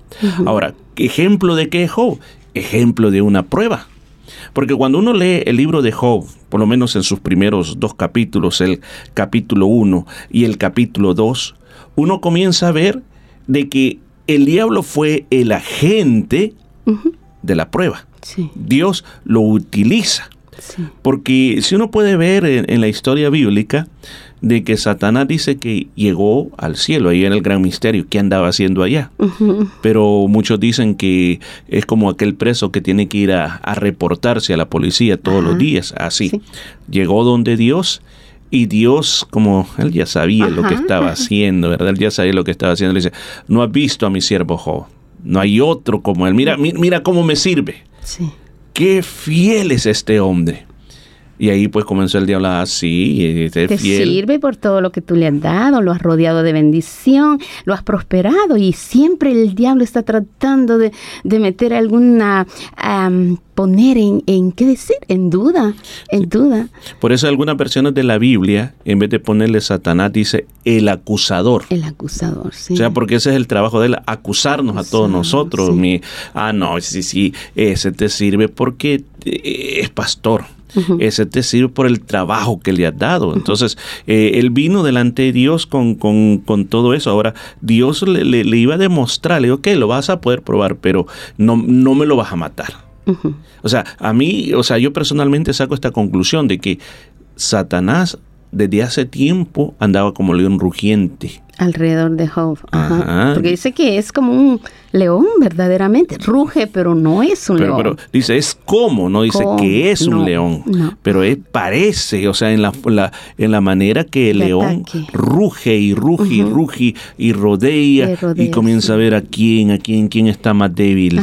Ahora, ¿ejemplo de qué es Job? Ejemplo de una prueba. Porque cuando uno lee el libro de Job, por lo menos en sus primeros dos capítulos, el capítulo 1 y el capítulo 2, uno comienza a ver de que el diablo fue el agente de la prueba. Sí, Dios lo utiliza. sí. Porque si uno puede ver en, en la historia bíblica de que Satanás dice que llegó al cielo, ahí en el gran misterio, ¿qué andaba haciendo allá? Pero muchos dicen que es como aquel preso que tiene que ir a, a reportarse a la policía todos los días, así. Sí. Llegó donde Dios y Dios, como él ya sabía lo que estaba haciendo, ¿verdad? Él ya sabía lo que estaba haciendo. Le dice, no has visto a mi siervo Job, no hay otro como él. Mira, mi- mira cómo me sirve. sí. Qué fiel es este hombre. Y ahí pues comenzó el diablo así, te sirve por todo lo que tú le has dado, lo has rodeado de bendición, lo has prosperado y siempre el diablo está tratando de, meter alguna, poner en, en, ¿qué decir? En duda, en duda. Por eso algunas versiones de la Biblia, en vez de ponerle Satanás, dice el acusador. El acusador, sí. O sea, porque ese es el trabajo de él, acusarnos a todos nosotros. Mi, ah, no, sí, sí, ese te sirve porque eh, es pastor ese te sirve por el trabajo que le has dado. Entonces, eh, él vino delante de Dios con, todo eso. Ahora, Dios le, iba a demostrar, le dijo, ok, lo vas a poder probar, pero no, no me lo vas a matar. O sea, a mí, o sea, yo personalmente saco esta conclusión de que Satanás desde hace tiempo andaba como león rugiente. Alrededor de Job. Porque dice que es como un león verdaderamente. Ruge, pero no es un león. Pero dice, es como, no dice que es un león. Pero es, parece, o sea, en la, en la manera que el león ruge y ruge y ruge y rodea, y comienza a ver a quién, a quién, quién está más débil,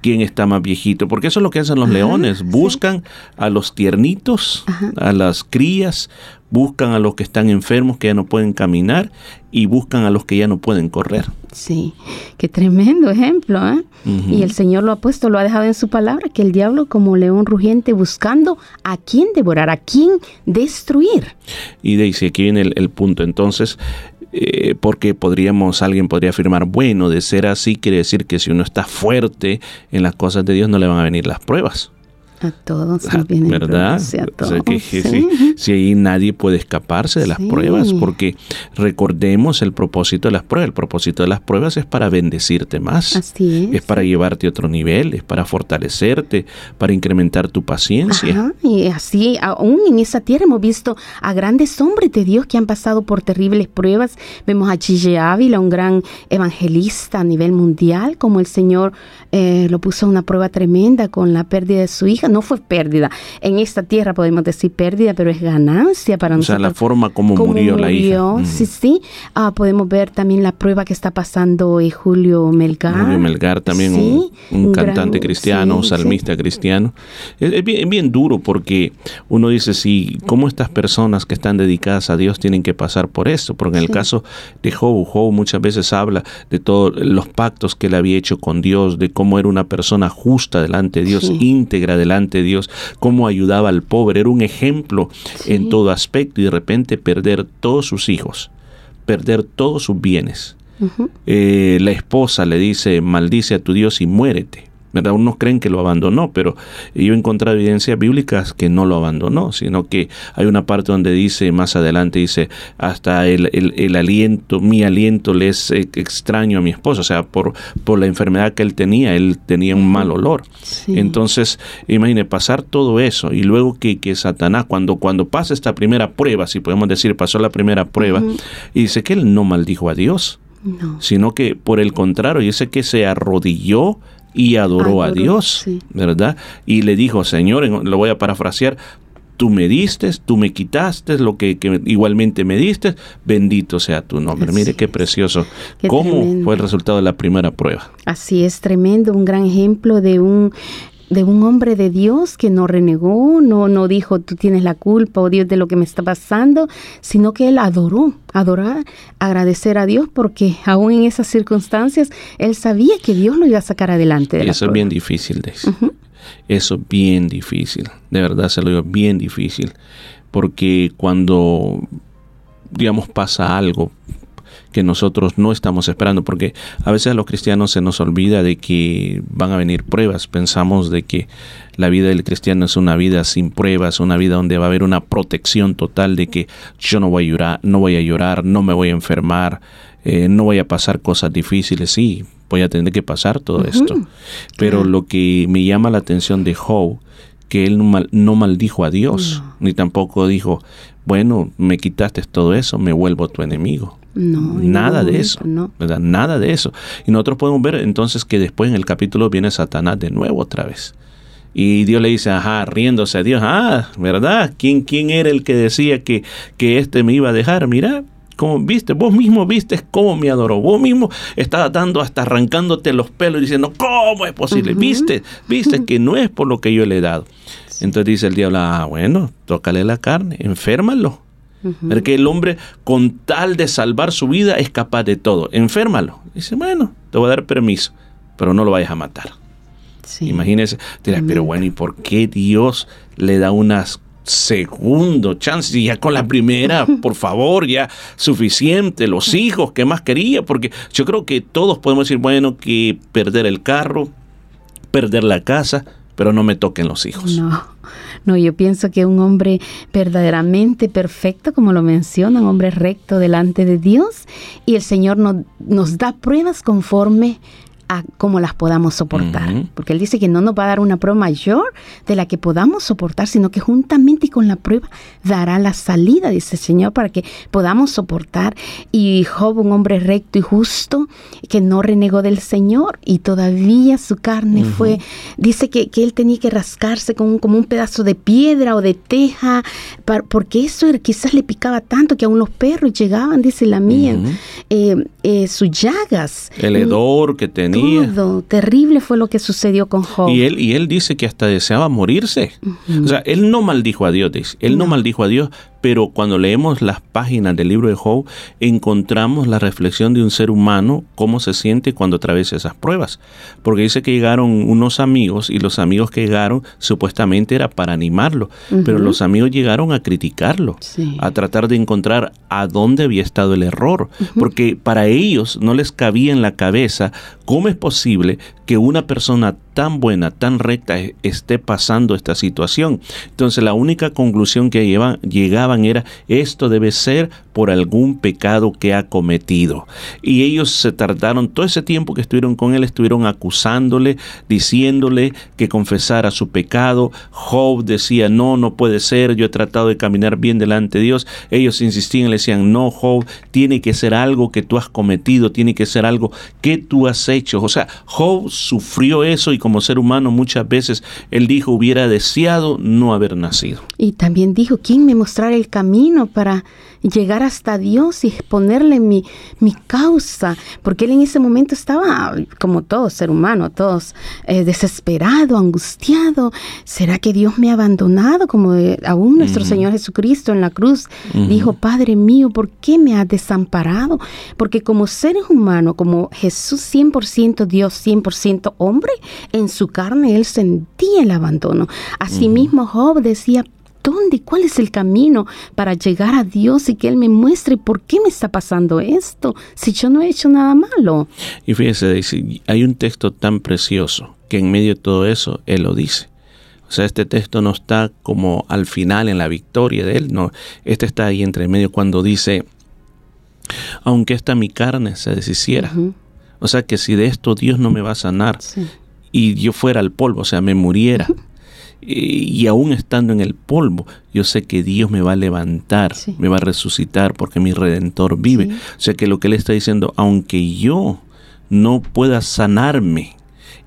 quién está más viejito. Porque eso es lo que hacen los leones. Buscan a los tiernitos, a las crías, buscan a los que están enfermos, que ya no pueden caminar, y buscan a los que ya no pueden correr. Sí, qué tremendo ejemplo. ¿eh? Y el Señor lo ha puesto, lo ha dejado en su palabra, que el diablo como león rugiente buscando a quién devorar, a quién destruir. Y dice aquí viene el, punto. Entonces, eh, porque podríamos, alguien podría afirmar, bueno, de ser así quiere decir que si uno está fuerte en las cosas de Dios no le van a venir las pruebas. A todos nos vienen ¿Verdad? si, ahí nadie puede escaparse de las pruebas, porque recordemos el propósito de las pruebas. El propósito de las pruebas es para bendecirte más. Así es. Es para llevarte a otro nivel, es para fortalecerte, para incrementar tu paciencia. y así, aún en esa tierra hemos visto a grandes hombres de Dios que han pasado por terribles pruebas. Vemos a Gigi Ávila, un gran evangelista a nivel mundial, como el Señor eh, lo puso a una prueba tremenda con la pérdida de su hija no fue pérdida. En esta tierra podemos decir pérdida, pero es ganancia para nosotros. O sea, la forma como, murió, la hija. Mm. Sí, sí. Ah, podemos ver también la prueba que está pasando en Julio Melgar. Julio Melgar también, un, cantante cristiano, un salmista cristiano. Es, bien, duro porque uno dice, sí, ¿cómo estas personas que están dedicadas a Dios tienen que pasar por esto? Porque en el caso de Job, Job muchas veces habla de todos los pactos que él había hecho con Dios, de cómo era una persona justa delante de Dios, íntegra delante Dios, cómo ayudaba al pobre, era un ejemplo en todo aspecto y de repente perder todos sus hijos, perder todos sus bienes. Eh, la esposa le dice, maldice a tu Dios y muérete. ¿Verdad? Unos creen que lo abandonó, pero yo he encontrado evidencias bíblicas que no lo abandonó, sino que hay una parte donde dice, más adelante dice, hasta el, el, aliento, mi aliento le es extraño a mi esposo, o sea, por, por la enfermedad que él tenía, él tenía un mal olor. Entonces, imagine pasar todo eso y luego que, que, Satanás, cuando, cuando pasa esta primera prueba, si podemos decir, pasó la primera prueba, y dice que él no maldijo a Dios. sino que por el contrario, dice que se arrodilló y adoró, a Dios, ¿verdad? Y le dijo, Señor, lo voy a parafrasear, tú me diste, tú me quitaste lo que, igualmente me diste, bendito sea tu nombre. Mire qué precioso. ¿Cómo fue el resultado de la primera prueba? Así es, tremendo, un gran ejemplo de un de un hombre de Dios que no renegó, no, no dijo tú tienes la culpa o Dios de lo que me está pasando, sino que él adoró, adorar, agradecer a Dios porque aún en esas circunstancias él sabía que Dios lo iba a sacar adelante. De eso es bien difícil, de Eso es bien difícil, de verdad se lo digo, bien difícil, porque cuando, digamos, pasa algo, que nosotros no estamos esperando, porque a veces a los cristianos se nos olvida de que van a venir pruebas, pensamos de que la vida del cristiano es una vida sin pruebas, una vida donde va a haber una protección total de que yo no voy a llorar, no voy a llorar, no me voy a enfermar, eh, no voy a pasar cosas difíciles, sí, voy a tener que pasar todo esto. Pero lo que me llama la atención de Job, que él no, maldijo a Dios, ni tampoco dijo, bueno, me quitaste todo eso, me vuelvo tu enemigo. No, nada de eso, ¿verdad? Nada de eso. Y nosotros podemos ver entonces que después en el capítulo viene Satanás de nuevo otra vez. Y Dios le dice, ajá, riéndose a Dios, ah, ¿verdad? ¿Quién, quién era el que decía que, que este me iba a dejar? Mira, como viste, vos mismo viste cómo me adoró, vos mismo estás dando hasta arrancándote los pelos y diciendo, ¿cómo es posible? Viste, viste que no es por lo que yo le he dado. Entonces dice el diablo, ah, bueno, tócale la carne, enférmalo. Porque el hombre con tal de salvar su vida es capaz de todo. Enférmalo. Dice, bueno, te voy a dar permiso, pero no lo vayas a matar. Imagínese, dirás, pero bueno, ¿y por qué Dios le da unas segundo chance y ya con la primera, por favor, ya suficiente, los hijos, ¿qué más quería? Porque yo creo que todos podemos decir, bueno, que perder el carro, perder la casa, pero no me toquen los hijos. No, no, yo pienso que un hombre verdaderamente perfecto, como lo menciona, un hombre recto delante de Dios, y el Señor nos da pruebas conforme a cómo las podamos soportar. Porque Él dice que no nos va a dar una prueba mayor de la que podamos soportar, sino que juntamente con la prueba dará la salida, dice el Señor, para que podamos soportar. Y Job, un hombre recto y justo, que no renegó del Señor y todavía su carne fue, dice que, Él tenía que rascarse con como un pedazo de piedra o de teja, porque eso quizás le picaba tanto que aún los perros llegaban, dice la mía, eh, eh, sus llagas. El hedor que tenía Terrible fue lo que sucedió con Job. Y él, y él dice que hasta deseaba morirse. O sea, él no maldijo a Dios, dice. Él no maldijo a Dios, pero cuando leemos las páginas del libro de Job, encontramos la reflexión de un ser humano, cómo se siente cuando atraviesa esas pruebas. Porque dice que llegaron unos amigos y los amigos que llegaron supuestamente era para animarlo, pero los amigos llegaron a criticarlo, a tratar de encontrar a dónde había estado el error, porque para ellos no les cabía en la cabeza cómo es posible que una persona tan buena, tan recta e-, esté pasando esta situación. Entonces la única conclusión que llegaban era esto debe ser por algún pecado que ha cometido. Y ellos se tardaron, todo ese tiempo que estuvieron con él, estuvieron acusándole, diciéndole que confesara su pecado. Job decía, no, no puede ser, yo he tratado de caminar bien delante de Dios. Ellos insistían, le decían, no, Job, tiene que ser algo que tú has cometido, tiene que ser algo que tú has hecho. O sea, Job sufrió eso y como ser humano muchas veces él dijo, hubiera deseado no haber nacido. Y también dijo, ¿quién me mostrará el camino para llegar hasta Dios y exponerle mi, mi causa, porque él en ese momento estaba, como todo ser humano, todos eh, desesperado, angustiado. ¿Será que Dios me ha abandonado? Como eh, aún nuestro Señor Jesucristo en la cruz dijo, Padre mío, ¿por qué me has desamparado? Porque como seres humanos, como Jesús 100% Dios, 100% hombre, en su carne él sentía el abandono. Asimismo, Job decía, ¿Dónde? ¿Cuál es el camino para llegar a Dios y que Él me muestre por qué me está pasando esto si yo no he hecho nada malo? Y fíjese, hay un texto tan precioso que en medio de todo eso Él lo dice. O sea, este texto no está como al final en la victoria de Él, no. Este está ahí entre medio cuando dice, aunque esta mi carne se deshiciera. O sea, que si de esto Dios no me va a sanar y yo fuera al polvo, o sea, me muriera y aún estando en el polvo, yo sé que Dios me va a levantar, me va a resucitar porque mi redentor vive. O sea que lo que él está diciendo, aunque yo no pueda sanarme,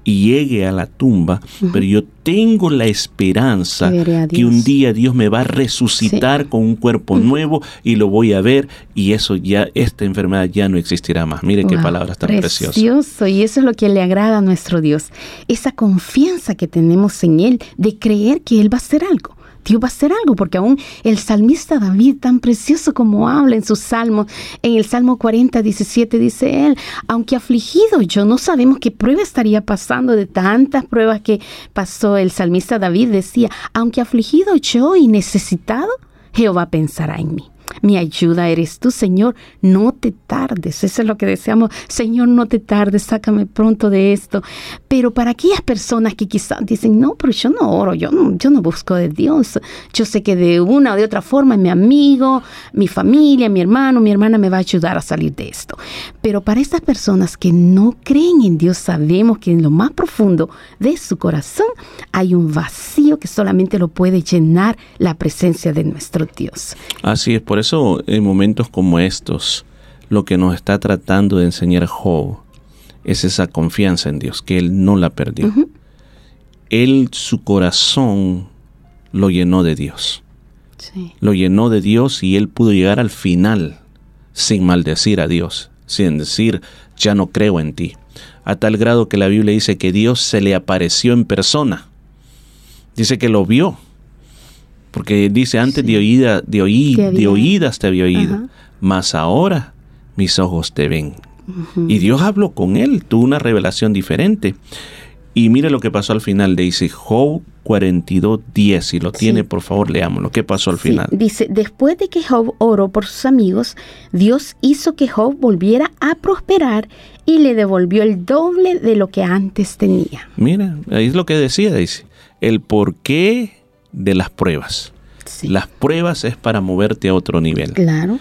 y llegue a la tumba, pero yo tengo la esperanza que un día Dios me va a resucitar con un cuerpo nuevo y lo voy a ver y eso ya, esta enfermedad ya no existirá más. Mire qué palabras tan preciosas. Precioso, y eso es lo que le agrada a nuestro Dios, esa confianza que tenemos en Él de creer que Él va a hacer algo. Dios va a hacer algo, porque aún el salmista David, tan precioso como habla en sus salmos, en el Salmo 40, 17, dice él, aunque afligido yo, no sabemos qué prueba estaría pasando de tantas pruebas que pasó el salmista David, decía, aunque afligido yo y necesitado, Jehová pensará en mí. Mi ayuda eres tú, Señor, no te tardes. Eso es lo que deseamos. Señor, no te tardes, sácame pronto de esto. Pero para aquellas personas que quizás dicen, no, pero yo no oro, yo no, yo no busco de Dios. Yo sé que de una o de otra forma mi amigo, mi familia, mi hermano, mi hermana me va a ayudar a salir de esto. Pero para estas personas que no creen en Dios, sabemos que en lo más profundo de su corazón hay un vacío que solamente lo puede llenar la presencia de nuestro Dios. Así es, por eso en momentos como estos, lo que nos está tratando de enseñar Job es esa confianza en Dios, que él no la perdió. Él, su corazón, lo llenó de Dios. Lo llenó de Dios y él pudo llegar al final sin maldecir a Dios, sin decir, ya no creo en ti. A tal grado que la Biblia dice que Dios se le apareció en persona Dice que lo vio. Porque dice antes de oída, de, oí, de oídas te había oído, Ajá. mas ahora mis ojos te ven. Y Dios habló con él, tuvo una revelación diferente. Y mire lo que pasó al final, dice Job 42, 10. Si lo tiene, por favor, leámoslo. ¿Qué pasó al Sí, final? dice, después de que Job oró por sus amigos, Dios hizo que Job volviera a prosperar y le devolvió el doble de lo que antes tenía. Mira, ahí es lo que decía, dice. El porqué de las pruebas. Sí. Las pruebas es para moverte a otro nivel. Claro.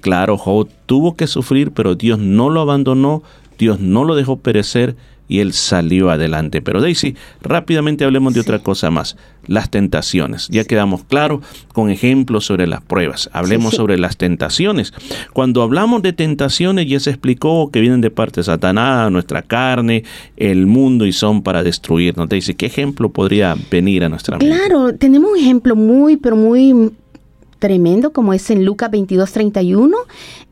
Claro, Job tuvo que sufrir, pero Dios no lo abandonó, Dios no lo dejó perecer y él salió adelante. Pero Daisy, rápidamente hablemos de otra cosa más, las tentaciones. Ya quedamos claros con ejemplos sobre las pruebas. Hablemos sí. sobre las tentaciones. Cuando hablamos de tentaciones, ya se explicó que vienen de parte de Satanás, nuestra carne, el mundo y son para destruirnos. Daisy, ¿qué ejemplo podría venir a nuestra mente? Claro, tenemos un ejemplo muy, pero muy tremendo como es en Lucas 22, 31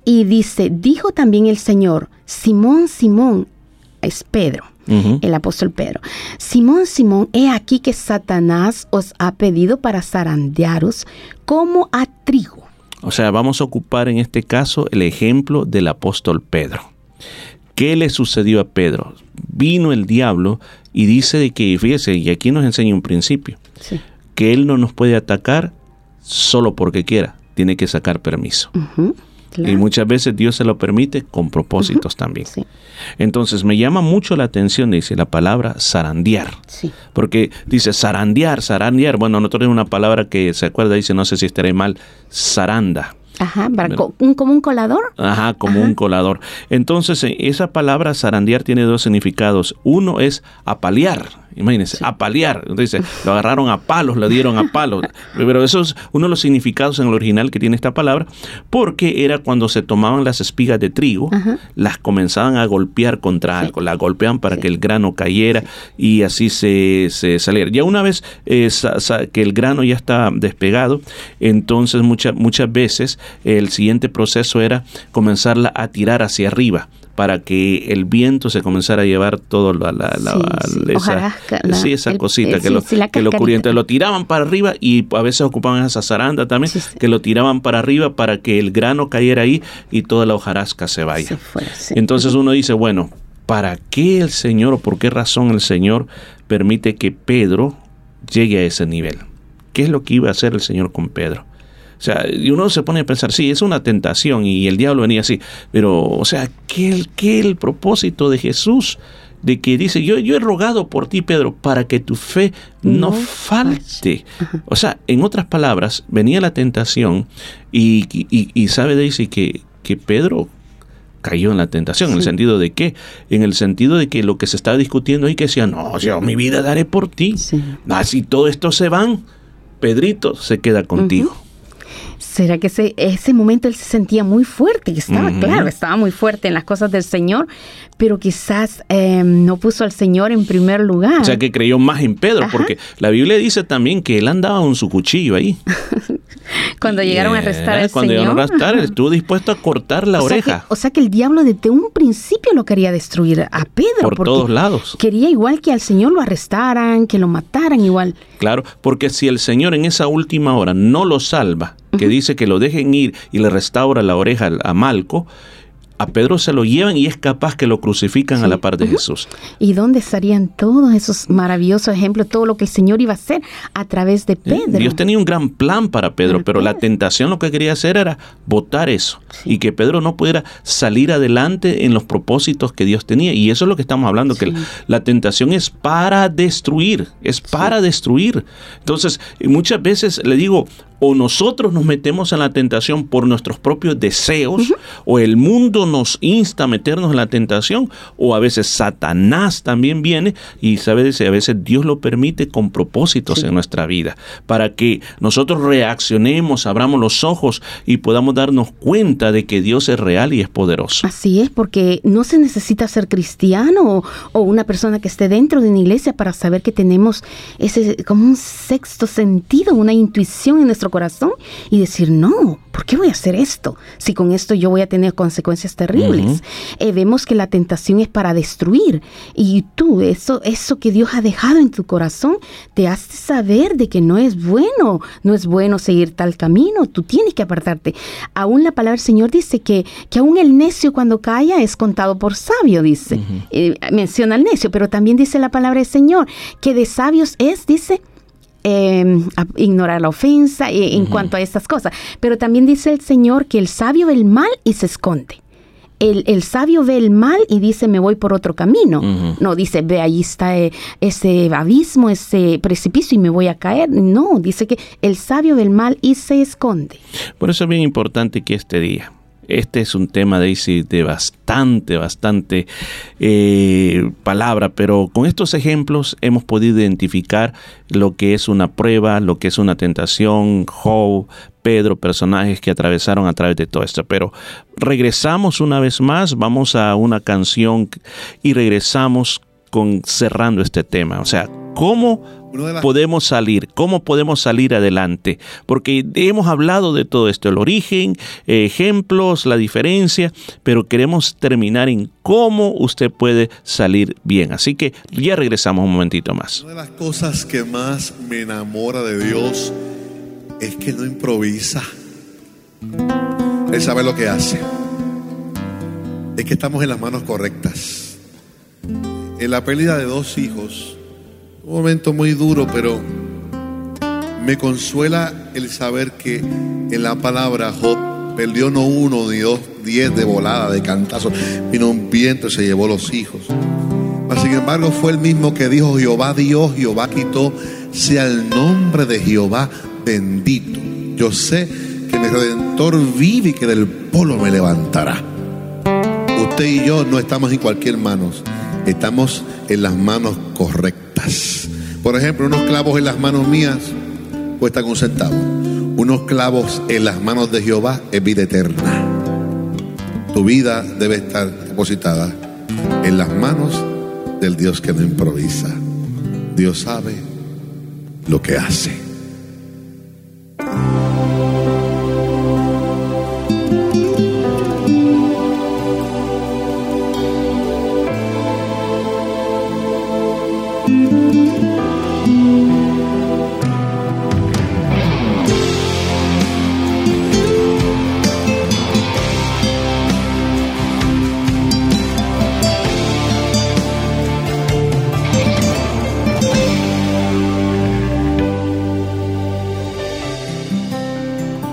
y dice, dijo también el Señor, Simón, Simón, es Pedro, el apóstol Pedro, Simón, Simón, he aquí que Satanás os ha pedido para zarandearos como a trigo. O sea, vamos a ocupar en este caso el ejemplo del apóstol Pedro. ¿Qué le sucedió a Pedro? Vino el diablo y dice de que, fíjese, y aquí nos enseña un principio, Sí. que él no nos puede atacar solo porque quiera, tiene que sacar permiso. Claro. Y muchas veces Dios se lo permite con propósitos también. Sí, Entonces me llama mucho la atención, dice la palabra zarandear. sí. Porque dice zarandear, zarandear. Bueno, nosotros tenemos una palabra que se acuerda, dice, no sé si estaré mal, zaranda. Ajá, un, como un colador. Ajá, como un colador. Entonces, eh, esa palabra zarandear tiene dos significados. Uno es apalear. Imagínense, apalear. Dice, lo agarraron a palos, lo dieron a palos. Pero eso es uno de los significados en el original que tiene esta palabra, porque era cuando se tomaban las espigas de trigo, Ajá. las comenzaban a golpear contra algo, las golpeaban para que el grano cayera y así se, se saliera. Ya una vez eh, sa- sa- que el grano ya está despegado, entonces muchas muchas veces el siguiente proceso era comenzarla a tirar hacia arriba para que el viento se comenzara a llevar todo la, la- la- Sí, esa, hojarasca, la- sí, esa el- cosita que lo, que lo. Entonces lo tiraban para arriba y a veces ocupaban esa zaranda también, que lo tiraban para arriba para que el grano cayera ahí y toda la hojarasca se vaya. Entonces uno dice, bueno, ¿para qué el Señor o por qué razón el Señor permite que Pedro llegue a ese nivel? ¿Qué es lo que iba a hacer el Señor con Pedro? O sea, y uno se pone a pensar, sí, es una tentación y el diablo venía así, pero, o sea, ¿qué el, qué el propósito de Jesús? De que dice, yo, yo he rogado por ti, Pedro, para que tu fe no, No falte. O sea, en otras palabras, venía la tentación y, y, y sabe, Daisy, que, que Pedro cayó en la tentación, en el sentido de qué? En el sentido de que lo que se estaba discutiendo ahí que decía, no, yo mi vida daré por ti. Sí. Ah, si todo esto se van, Pedrito se queda contigo. ¿Será que ese, ese momento él se sentía muy fuerte? Que estaba, claro, estaba muy fuerte en las cosas del Señor, pero quizás eh, no puso al Señor en primer lugar. O sea que creyó más en Pedro, Ajá. porque la Biblia dice también que él andaba con su cuchillo ahí. cuando llegaron a arrestar al Cuando Señor. llegaron a arrestar, él estuvo dispuesto a cortar la o sea oreja que- o sea que el diablo desde un principio lo quería destruir a Pedro. por todos lados. Quería igual que al Señor lo arrestaran, que lo mataran igual. Claro, porque si el Señor en esa última hora no lo salva, que dice que lo dejen ir y le restaura la oreja a Malco, a Pedro se lo llevan y es capaz que lo crucifican a la par de Jesús. ¿Y dónde estarían todos esos maravillosos ejemplos, todo lo que el Señor iba a hacer a través de ¿Eh? Pedro? Dios tenía un gran plan para Pedro, Para pero la tentación lo que quería hacer era votar eso Sí. y que Pedro no pudiera salir adelante en los propósitos que Dios tenía. Y eso es lo que estamos hablando, que la, la tentación es para destruir, es para destruir. Entonces, muchas veces le digo, o nosotros nos metemos en la tentación por nuestros propios deseos, o el mundo nos insta a meternos en la tentación, o a veces Satanás también viene y sabes, a veces Dios lo permite con propósitos en nuestra vida, para que nosotros reaccionemos, abramos los ojos y podamos darnos cuenta de que Dios es real y es poderoso. Así es, porque no se necesita ser cristiano o, o una persona que esté dentro de una iglesia para saber que tenemos ese como un sexto sentido, una intuición en nuestro corazón y decir, no, ¿por qué voy a hacer esto? Si con esto yo voy a tener consecuencias terribles. Eh, vemos que la tentación es para destruir y tú, eso, eso que Dios ha dejado en tu corazón, te hace saber de que no es bueno, no es bueno seguir tal camino, tú tienes que apartarte. Aún la palabra del Señor dice que, que aún el necio cuando calla es contado por sabio, dice. Eh, menciona al necio, pero también dice la palabra del Señor que de sabios es, dice, em, ignorar la ofensa eh, en cuanto a estas cosas. Pero también dice el Señor que el sabio ve el mal y se esconde. El, sabio ve el mal y dice, me voy por otro camino. No, dice, ve, ahí está eh, ese abismo, ese precipicio y me voy a caer. No, dice que el sabio ve el mal y se esconde. Por eso es bien importante que este día este es un tema, de bastante, bastante eh, palabra, pero con estos ejemplos hemos podido identificar lo que es una prueba, lo que es una tentación, Job, Pedro, personajes que atravesaron a través de todo esto. Pero regresamos una vez más, vamos a una canción y regresamos con cerrando este tema. O sea, ¿cómo podemos salir? ¿Cómo podemos salir adelante? Porque hemos hablado de todo esto, el origen, ejemplos, la diferencia, pero queremos terminar en cómo usted puede salir bien. Así que ya regresamos un momentito más. Una de las cosas que más me enamora de Dios es que no improvisa. Él sabe lo que hace. Es que estamos en las manos correctas. En la pérdida de dos hijos, un momento muy duro, pero me consuela el saber que en la palabra Job perdió no uno ni dos, diez de volada, de cantazo. Vino un viento y se llevó los hijos. Sin embargo, fue el mismo que dijo: Jehová Dios, Jehová quitó, sea el nombre de Jehová bendito. Yo sé que mi redentor vive y que del polo me levantará. Usted y yo no estamos en cualquier manos, estamos en las manos correctas. Por ejemplo, unos clavos en las manos mías cuestan un centavo. Unos clavos en las manos de Jehová es vida eterna. Tu vida debe estar depositada en las manos del Dios que no improvisa. Dios sabe lo que hace.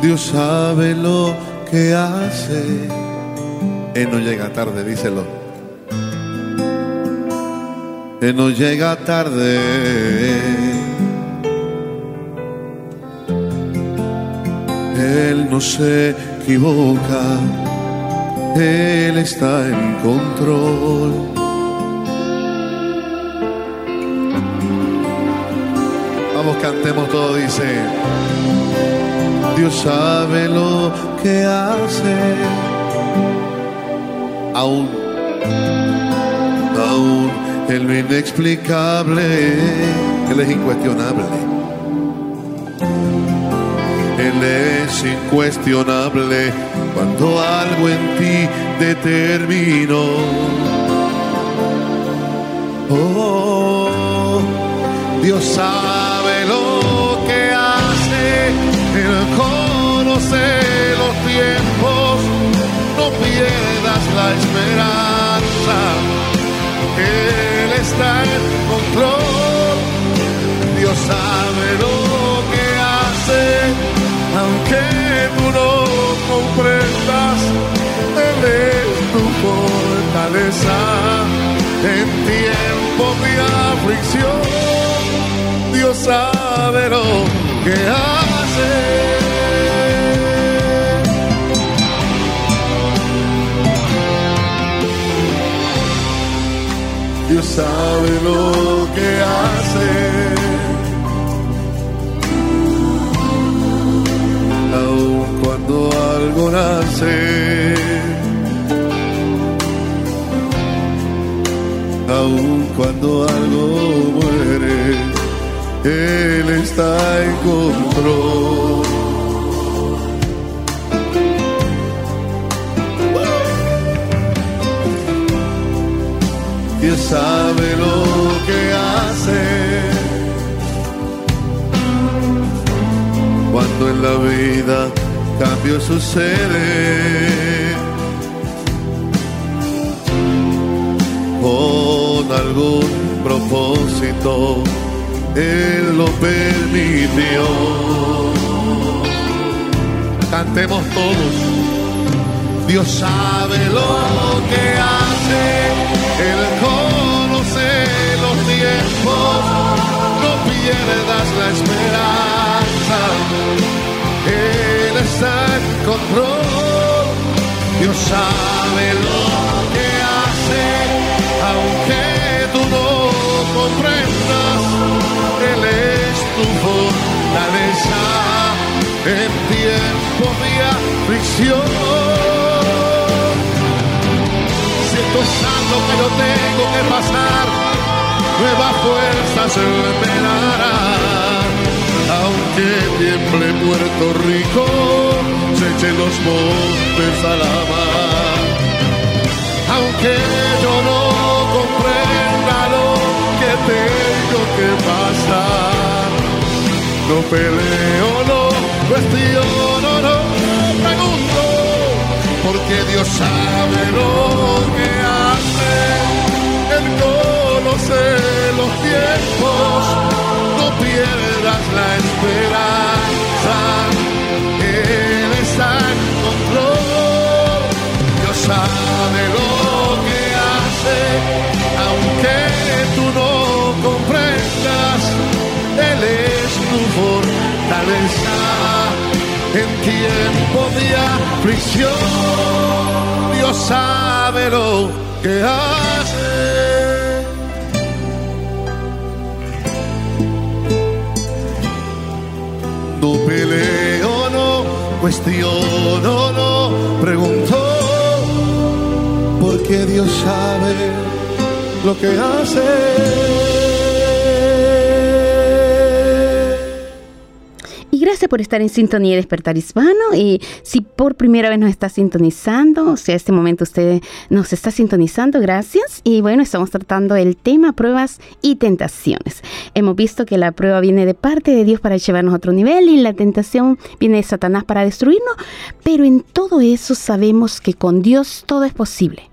Dios sabe lo que hace. Él no llega tarde, díselo. Él no llega tarde. Él no se equivoca. Él está en control. Vamos, cantemos todo, dice. Dios sabe lo que hace. Aún, aún en lo inexplicable, Él es incuestionable. Él es incuestionable cuando algo en ti determinó. Oh, Dios sabe lo los tiempos, no pierdas la esperanza. Él está en control, Dios sabe lo que hace, aunque tú no comprendas, Él es tu fortaleza en tiempo de aflicción. Dios sabe lo que hace. Sabe lo que hace. Aun cuando algo nace. Aun cuando algo muere él está en control. Sabe lo que hace. Cuando en la vida cambio sucede. Con algún propósito, Él lo permitió. Cantemos todos. Dios sabe lo que hace, Él pierdas la esperanza, Él está en control, Dios sabe lo que hace, aunque tú no comprendas, Él es tu fortaleza en tiempo de aflicción. Siento santo que yo tengo que pasar, nueva fuerza se me dará. Aunque tiemble Puerto Rico, se echen los montes a la mar. Aunque yo no comprenda lo que tengo que pasar, no peleo, no cuestiono, no pregunto, porque Dios sabe lo que hace, Él conoce los tiempos, no pierdas la esperanza, Él está en control, Dios sabe lo que hace, aunque tú no comprendas, Él es tu fortaleza en tiempo de aflicción. Dios sabe lo que hace. Peleo, no cuestiono, no pregunto, porque Dios sabe lo que hace. Por estar en sintonía de Despertar Hispano. Y si por primera vez nos está sintonizando, o sea, este momento usted nos está sintonizando, gracias. Y bueno, estamos tratando el tema pruebas y tentaciones. Hemos visto que la prueba viene de parte de Dios para llevarnos a otro nivel y la tentación viene de Satanás para destruirnos. Pero en todo eso sabemos que con Dios todo es posible.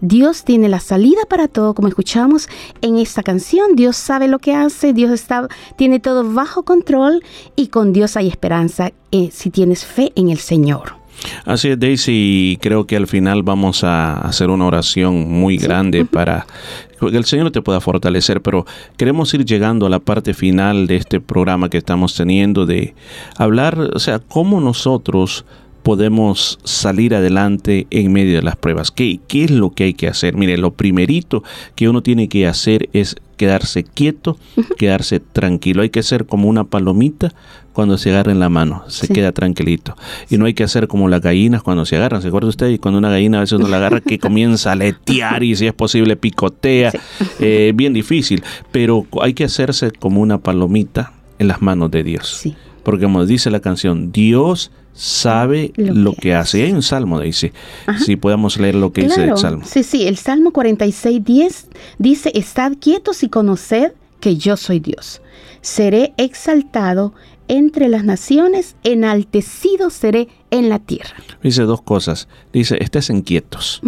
Dios tiene la salida para todo, como escuchamos en esta canción. Dios sabe lo que hace, Dios está, tiene todo bajo control y con Dios hay esperanza eh, si tienes fe en el Señor. Así es, Daisy, creo que al final vamos a hacer una oración muy grande para que el Señor te pueda fortalecer, pero queremos ir llegando a la parte final de este programa que estamos teniendo de hablar, o sea, cómo nosotros podemos salir adelante en medio de las pruebas. ¿Qué, ¿Qué es lo que hay que hacer? Mire, lo primerito que uno tiene que hacer es quedarse quieto, quedarse tranquilo. Hay que ser como una palomita cuando se agarra en la mano, se Sí. queda tranquilito. Y no hay que hacer como las gallinas cuando se agarran. ¿Se acuerda usted? Y cuando una gallina a veces uno la agarra que comienza a letear y si es posible picotea. Eh, bien difícil. Pero hay que hacerse como una palomita en las manos de Dios. Porque como dice la canción, Dios sabe lo, que hace. Y hay un salmo, dice. Si podemos leer lo que dice el salmo. Sí, sí, el Salmo 46, 10 dice, Estad quietos y conoced que yo soy Dios. Seré exaltado entre las naciones, enaltecido seré en la tierra. Dice dos cosas. Dice, estés inquietos.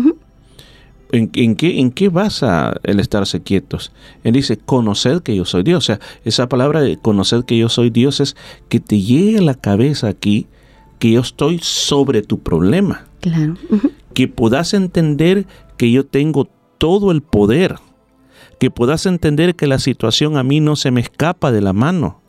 ¿En, en qué, ¿En qué basa el estarse quietos? Él dice, conoced que yo soy Dios. O sea, esa palabra de conoced que yo soy Dios es que te llegue a la cabeza aquí que yo estoy sobre tu problema. Claro. Que puedas entender que yo tengo todo el poder. Que puedas entender que la situación a mí no se me escapa de la mano.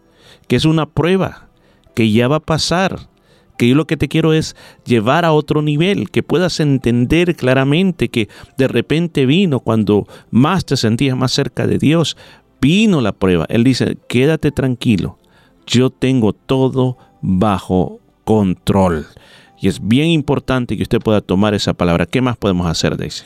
Que es una prueba. Que ya va a pasar que yo lo que te quiero es llevar a otro nivel, que puedas entender claramente que de repente vino cuando más te sentías más cerca de Dios, vino la prueba. Él dice, quédate tranquilo, yo tengo todo bajo control. Y es bien importante que usted pueda tomar esa palabra. ¿Qué más podemos hacer, Daisy?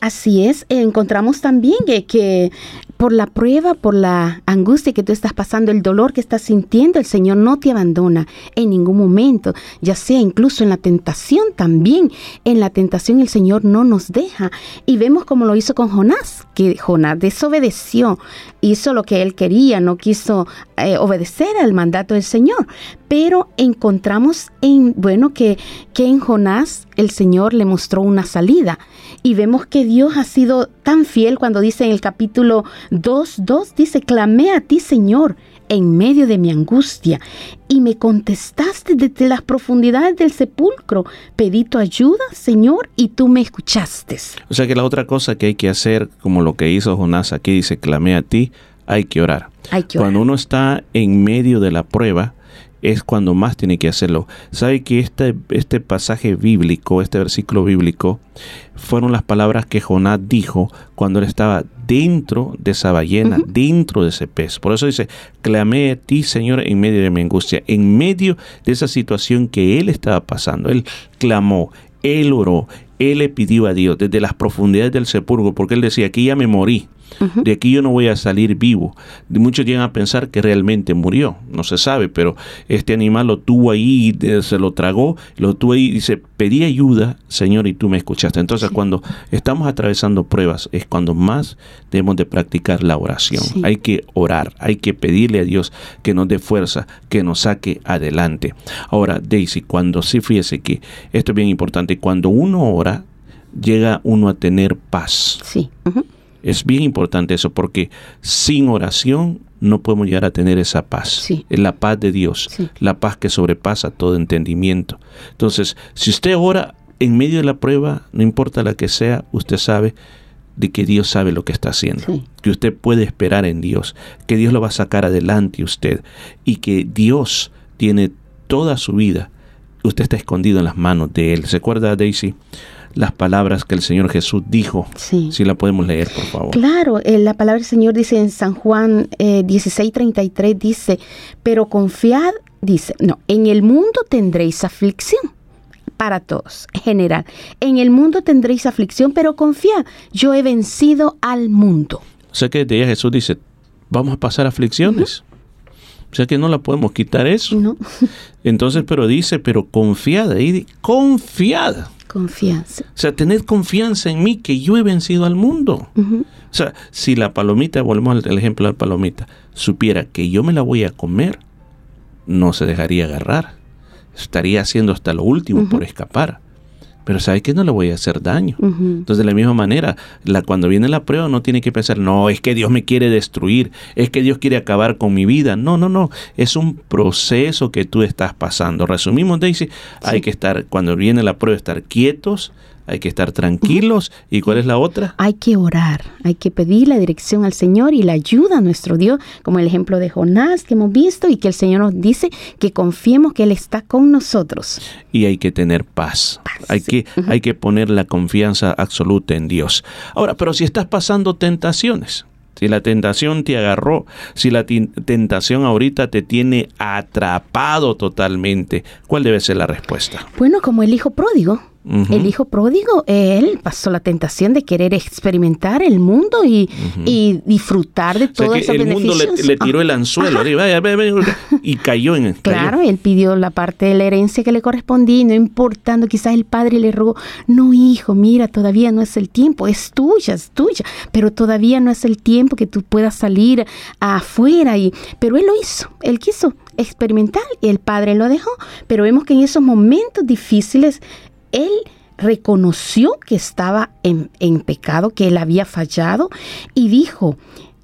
Así es, encontramos también que, que por la prueba, por la angustia que tú estás pasando, el dolor que estás sintiendo, el Señor no te abandona en ningún momento, ya sea incluso en la tentación también. En la tentación el Señor no nos deja. Y vemos como lo hizo con Jonás, que Jonás desobedeció, hizo lo que él quería, no quiso eh, obedecer al mandato del Señor. Pero encontramos en, bueno, que, que en Jonás el Señor le mostró una salida. Y vemos que Dios ha sido tan fiel cuando dice en el capítulo 2, 2, dice, clamé a ti, Señor, en medio de mi angustia, y me contestaste desde las profundidades del sepulcro. Pedí tu ayuda, Señor, y tú me escuchaste. O sea que la otra cosa que hay que hacer, como lo que hizo Jonás aquí, dice, clamé a ti, hay que orar. Hay que orar. Cuando uno está en medio de la prueba, es cuando más tiene que hacerlo. Sabe que este, este pasaje bíblico, este versículo bíblico, fueron las palabras que Jonás dijo cuando él estaba dentro de esa ballena, dentro de ese pez. Por eso dice, clamé a ti, Señor, en medio de mi angustia, en medio de esa situación que él estaba pasando. Él clamó, él oró, él le pidió a Dios desde las profundidades del sepulcro, porque él decía, aquí ya me morí. De aquí yo no voy a salir vivo. Muchos llegan a pensar que realmente murió. No se sabe, pero este animal lo tuvo ahí, se lo tragó, lo tuvo ahí y dice, pedí ayuda, Señor, y tú me escuchaste. Entonces, cuando estamos atravesando pruebas, es cuando más debemos de practicar la oración. Hay que orar, hay que pedirle a Dios que nos dé fuerza, que nos saque adelante. Ahora, Daisy, cuando sí fíjese que esto es bien importante, cuando uno ora, llega uno a tener paz. Sí. Es bien importante eso porque sin oración no podemos llegar a tener esa paz. Es la paz de Dios, la paz que sobrepasa todo entendimiento. Entonces, si usted ora en medio de la prueba, no importa la que sea, usted sabe de que Dios sabe lo que está haciendo, que usted puede esperar en Dios, que Dios lo va a sacar adelante usted y que Dios tiene toda su vida. Usted está escondido en las manos de Él. ¿Se acuerda, Daisy? Las palabras que el Señor Jesús dijo. Sí. Si la podemos leer, por favor. Claro, eh, la palabra del Señor dice en San Juan eh, 16:33, dice, pero confiad, dice, no, en el mundo tendréis aflicción. Para todos, general. En el mundo tendréis aflicción, pero confiad, yo he vencido al mundo. O sea que de ella Jesús dice, vamos a pasar aflicciones. O sea que no la podemos quitar eso. No. Entonces, pero dice, pero confiada, y confiada. Confianza. O sea, tener confianza en mí que yo he vencido al mundo. O sea, si la palomita, volvemos al ejemplo de la palomita, supiera que yo me la voy a comer, no se dejaría agarrar. Estaría haciendo hasta lo último por escapar pero sabe que no le voy a hacer daño. Entonces, de la misma manera, la, cuando viene la prueba, no tiene que pensar, no, es que Dios me quiere destruir, es que Dios quiere acabar con mi vida. No, no, no, es un proceso que tú estás pasando. Resumimos, Daisy, hay que estar, cuando viene la prueba, estar quietos, hay que estar tranquilos. ¿Y cuál es la otra? Hay que orar, hay que pedir la dirección al Señor y la ayuda a nuestro Dios, como el ejemplo de Jonás que hemos visto y que el Señor nos dice que confiemos que Él está con nosotros. Y hay que tener paz. hay, que, hay que poner la confianza absoluta en Dios. Ahora, pero si estás pasando tentaciones, si la tentación te agarró, si la tentación ahorita te tiene atrapado totalmente, ¿cuál debe ser la respuesta? Bueno, como el hijo pródigo. El hijo pródigo, él pasó la tentación de querer experimentar el mundo y, y disfrutar de todo o sea El mundo le, tiró el anzuelo y cayó en el Claro, él pidió la parte de la herencia que le correspondía y no importando, quizás el padre le rogó, no hijo, mira, todavía no es el tiempo, es tuya, es tuya, pero todavía no es el tiempo que tú puedas salir afuera. Y, pero él lo hizo, él quiso experimentar y el padre lo dejó, pero vemos que en esos momentos difíciles él reconoció que estaba en, pecado, que él había fallado y dijo,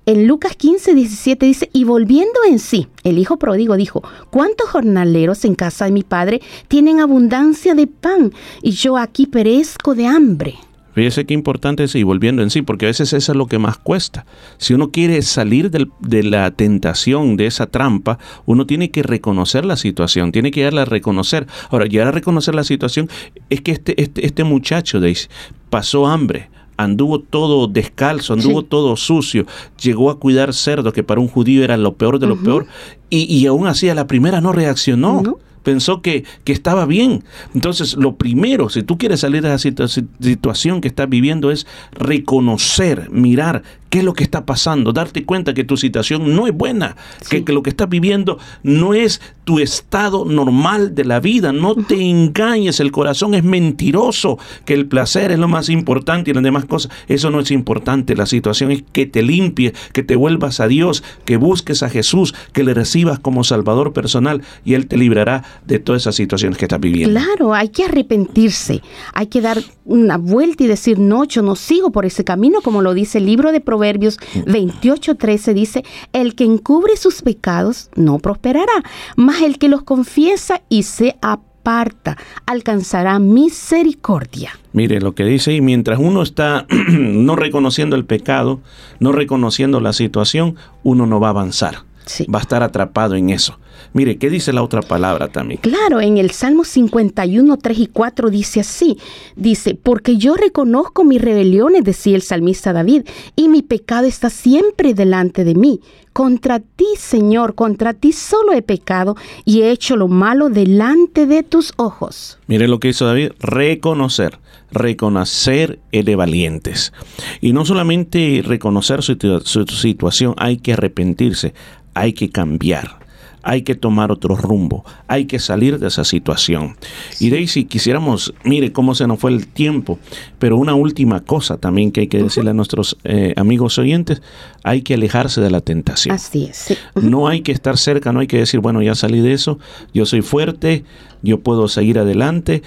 en Lucas 15, 17 dice, y volviendo en sí, el hijo pródigo dijo, ¿cuántos jornaleros en casa de mi padre tienen abundancia de pan y yo aquí perezco de hambre? Fíjese qué importante es y volviendo en sí, porque a veces eso es lo que más cuesta. Si uno quiere salir de la tentación, de esa trampa, uno tiene que reconocer la situación, tiene que llegar a reconocer. Ahora, llegar a reconocer la situación es que este, este, este muchacho dice, pasó hambre, anduvo todo descalzo, anduvo todo sucio, llegó a cuidar cerdos, que para un judío era lo peor de lo peor, y, y, aún así a la primera no reaccionó pensó que, que estaba bien. Entonces, lo primero, si tú quieres salir de esa situación que estás viviendo, es reconocer, mirar qué es lo que está pasando, darte cuenta que tu situación no es buena, que, que, lo que estás viviendo no es tu estado normal de la vida, no te engañes, el corazón es mentiroso, que el placer es lo más importante y las demás cosas, eso no es importante, la situación es que te limpie, que te vuelvas a Dios, que busques a Jesús, que le recibas como Salvador personal y Él te librará de todas esas situaciones que estás viviendo. Claro, hay que arrepentirse, hay que dar una vuelta y decir, no, yo no sigo por ese camino, como lo dice el libro de Proverbios 28:13, dice, el que encubre sus pecados no prosperará, mas el que los confiesa y se aparta alcanzará misericordia. Mire lo que dice, y mientras uno está no reconociendo el pecado, no reconociendo la situación, uno no va a avanzar. Va a estar atrapado en eso. Mire, ¿qué dice la otra palabra también? Claro, en el Salmo 51, 3 y 4 dice así, dice, porque yo reconozco mis rebeliones, decía el salmista David, y mi pecado está siempre delante de mí. Contra ti, Señor, contra ti solo he pecado y he hecho lo malo delante de tus ojos. Mire lo que hizo David, reconocer reconocer el de valientes. Y no solamente reconocer su, su, situación, hay que arrepentirse, hay que cambiar hay que tomar otro rumbo, hay que salir de esa situación. Y Daisy, quisiéramos, mire cómo se nos fue el tiempo, pero una última cosa también que hay que decirle a nuestros eh, amigos oyentes, hay que alejarse de la tentación. Así es. No hay que estar cerca, no hay que decir, bueno, ya salí de eso, yo soy fuerte, yo puedo seguir adelante.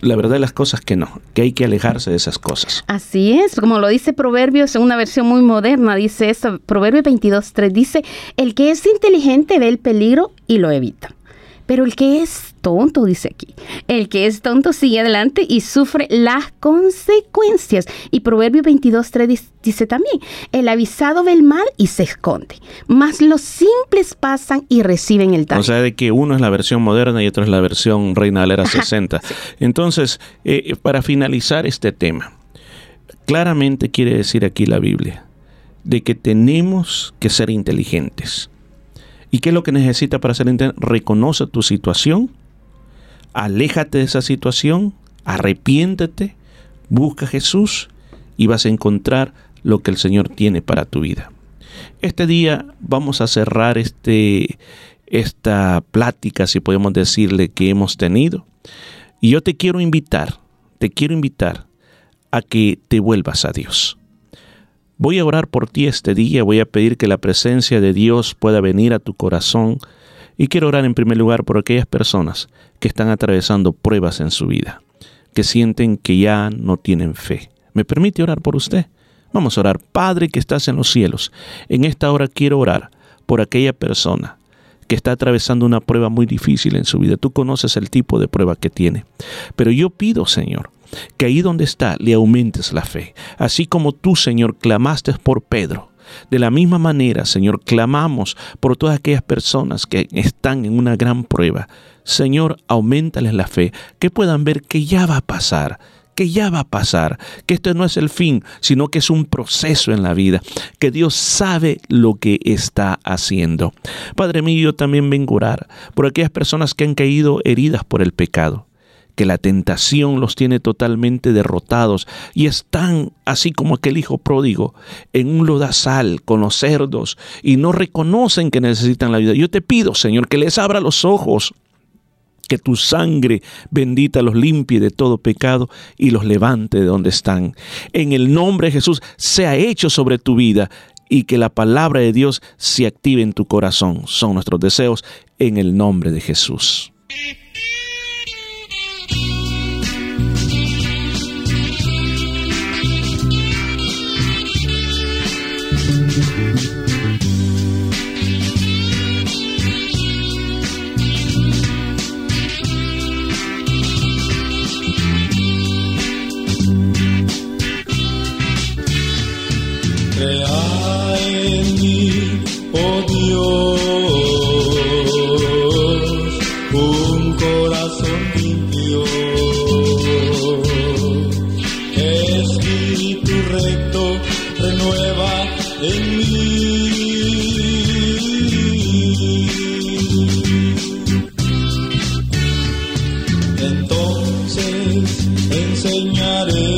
La verdad de las cosas que no, que hay que alejarse de esas cosas. Así es, como lo dice Proverbios en una versión muy moderna, dice esto, Proverbios 22.3, dice, el que es inteligente ve el peligro y lo evita. Pero el que es tonto, dice aquí, el que es tonto sigue adelante y sufre las consecuencias. Y Proverbio 22.3 dice también, el avisado ve el mal y se esconde, mas los simples pasan y reciben el daño. O sea, de que uno es la versión moderna y otro es la versión Reina Valera 60. Entonces, eh, para finalizar este tema, claramente quiere decir aquí la Biblia, de que tenemos que ser inteligentes ¿Y qué es lo que necesita para ser inteligente? Reconoce tu situación, aléjate de esa situación, arrepiéntete, busca a Jesús y vas a encontrar lo que el Señor tiene para tu vida. Este día vamos a cerrar este, esta plática, si podemos decirle, que hemos tenido. Y yo te quiero invitar, te quiero invitar a que te vuelvas a Dios. Voy a orar por ti este día, voy a pedir que la presencia de Dios pueda venir a tu corazón y quiero orar en primer lugar por aquellas personas que están atravesando pruebas en su vida, que sienten que ya no tienen fe. ¿Me permite orar por usted? Vamos a orar. Padre que estás en los cielos, en esta hora quiero orar por aquella persona que está atravesando una prueba muy difícil en su vida. Tú conoces el tipo de prueba que tiene. Pero yo pido, Señor, que ahí donde está le aumentes la fe, así como tú, Señor, clamaste por Pedro. De la misma manera, Señor, clamamos por todas aquellas personas que están en una gran prueba. Señor, aumentales la fe, que puedan ver que ya va a pasar, que ya va a pasar, que esto no es el fin, sino que es un proceso en la vida, que Dios sabe lo que está haciendo. Padre mío, yo también vengo a orar por aquellas personas que han caído heridas por el pecado que la tentación los tiene totalmente derrotados y están, así como aquel hijo pródigo, en un lodazal con los cerdos y no reconocen que necesitan la vida. Yo te pido, Señor, que les abra los ojos que tu sangre bendita los limpie de todo pecado y los levante de donde están. En el nombre de Jesús sea hecho sobre tu vida y que la palabra de Dios se active en tu corazón. Son nuestros deseos en el nombre de Jesús. Crea en mí, oh Dios. A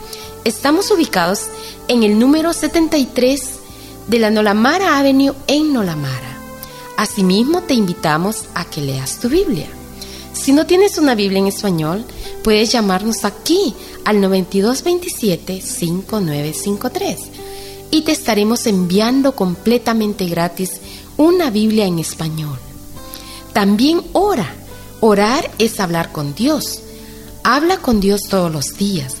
Estamos ubicados en el número 73 de la Nolamara Avenue en Nolamara. Asimismo, te invitamos a que leas tu Biblia. Si no tienes una Biblia en español, puedes llamarnos aquí al 9227-5953 y te estaremos enviando completamente gratis una Biblia en español. También ora. Orar es hablar con Dios. Habla con Dios todos los días.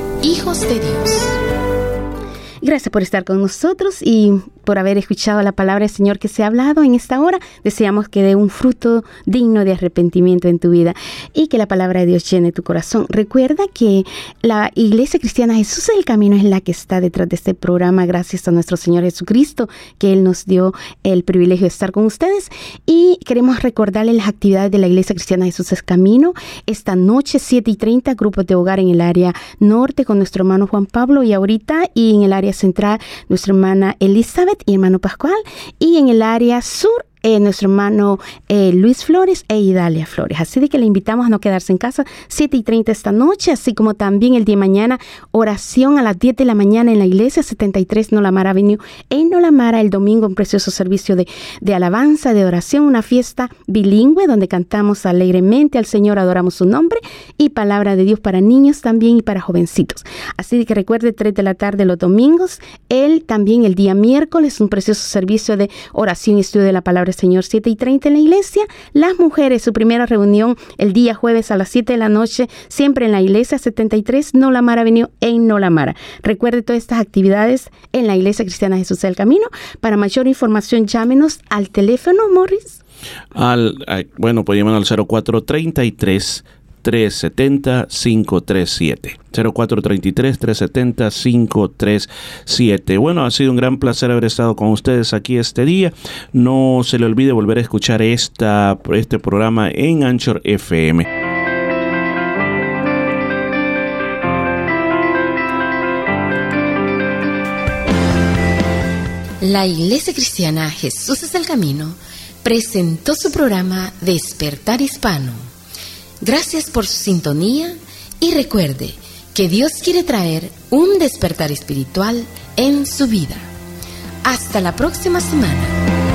hijos de Dios. Gracias por estar con nosotros y por haber escuchado la palabra del Señor que se ha hablado en esta hora. Deseamos que dé un fruto digno de arrepentimiento en tu vida y que la palabra de Dios llene tu corazón. Recuerda que la Iglesia Cristiana Jesús el Camino es la que está detrás de este programa gracias a nuestro Señor Jesucristo, que Él nos dio el privilegio de estar con ustedes. Y queremos recordarles las actividades de la Iglesia Cristiana Jesús el Camino. Esta noche, 7 y 30, grupos de hogar en el área norte con nuestro hermano Juan Pablo y ahorita y en el área central nuestra hermana Elizabeth y hermano Pascual y en el área sur eh, nuestro hermano eh, Luis Flores e Idalia Flores. Así de que le invitamos a no quedarse en casa 7 y 30 esta noche, así como también el día de mañana oración a las 10 de la mañana en la iglesia 73 Nolamara Avenue en Nolamara el domingo un precioso servicio de, de alabanza, de oración, una fiesta bilingüe donde cantamos alegremente al Señor, adoramos su nombre y palabra de Dios para niños también y para jovencitos. Así de que recuerde 3 de la tarde los domingos, él también el día miércoles un precioso servicio de oración y estudio de la palabra Señor 7 y 30 en la iglesia. Las mujeres, su primera reunión el día jueves a las 7 de la noche, siempre en la iglesia 73 Nolamara Avenue en Nolamara. Recuerde todas estas actividades en la iglesia cristiana Jesús del Camino. Para mayor información, llámenos al teléfono, Morris. Al, bueno, pues llaman al 0433 370-537. 0433-370-537. Bueno, ha sido un gran placer haber estado con ustedes aquí este día. No se le olvide volver a escuchar esta, este programa en Anchor FM. La Iglesia Cristiana Jesús es el Camino presentó su programa Despertar Hispano Gracias por su sintonía y recuerde que Dios quiere traer un despertar espiritual en su vida. Hasta la próxima semana.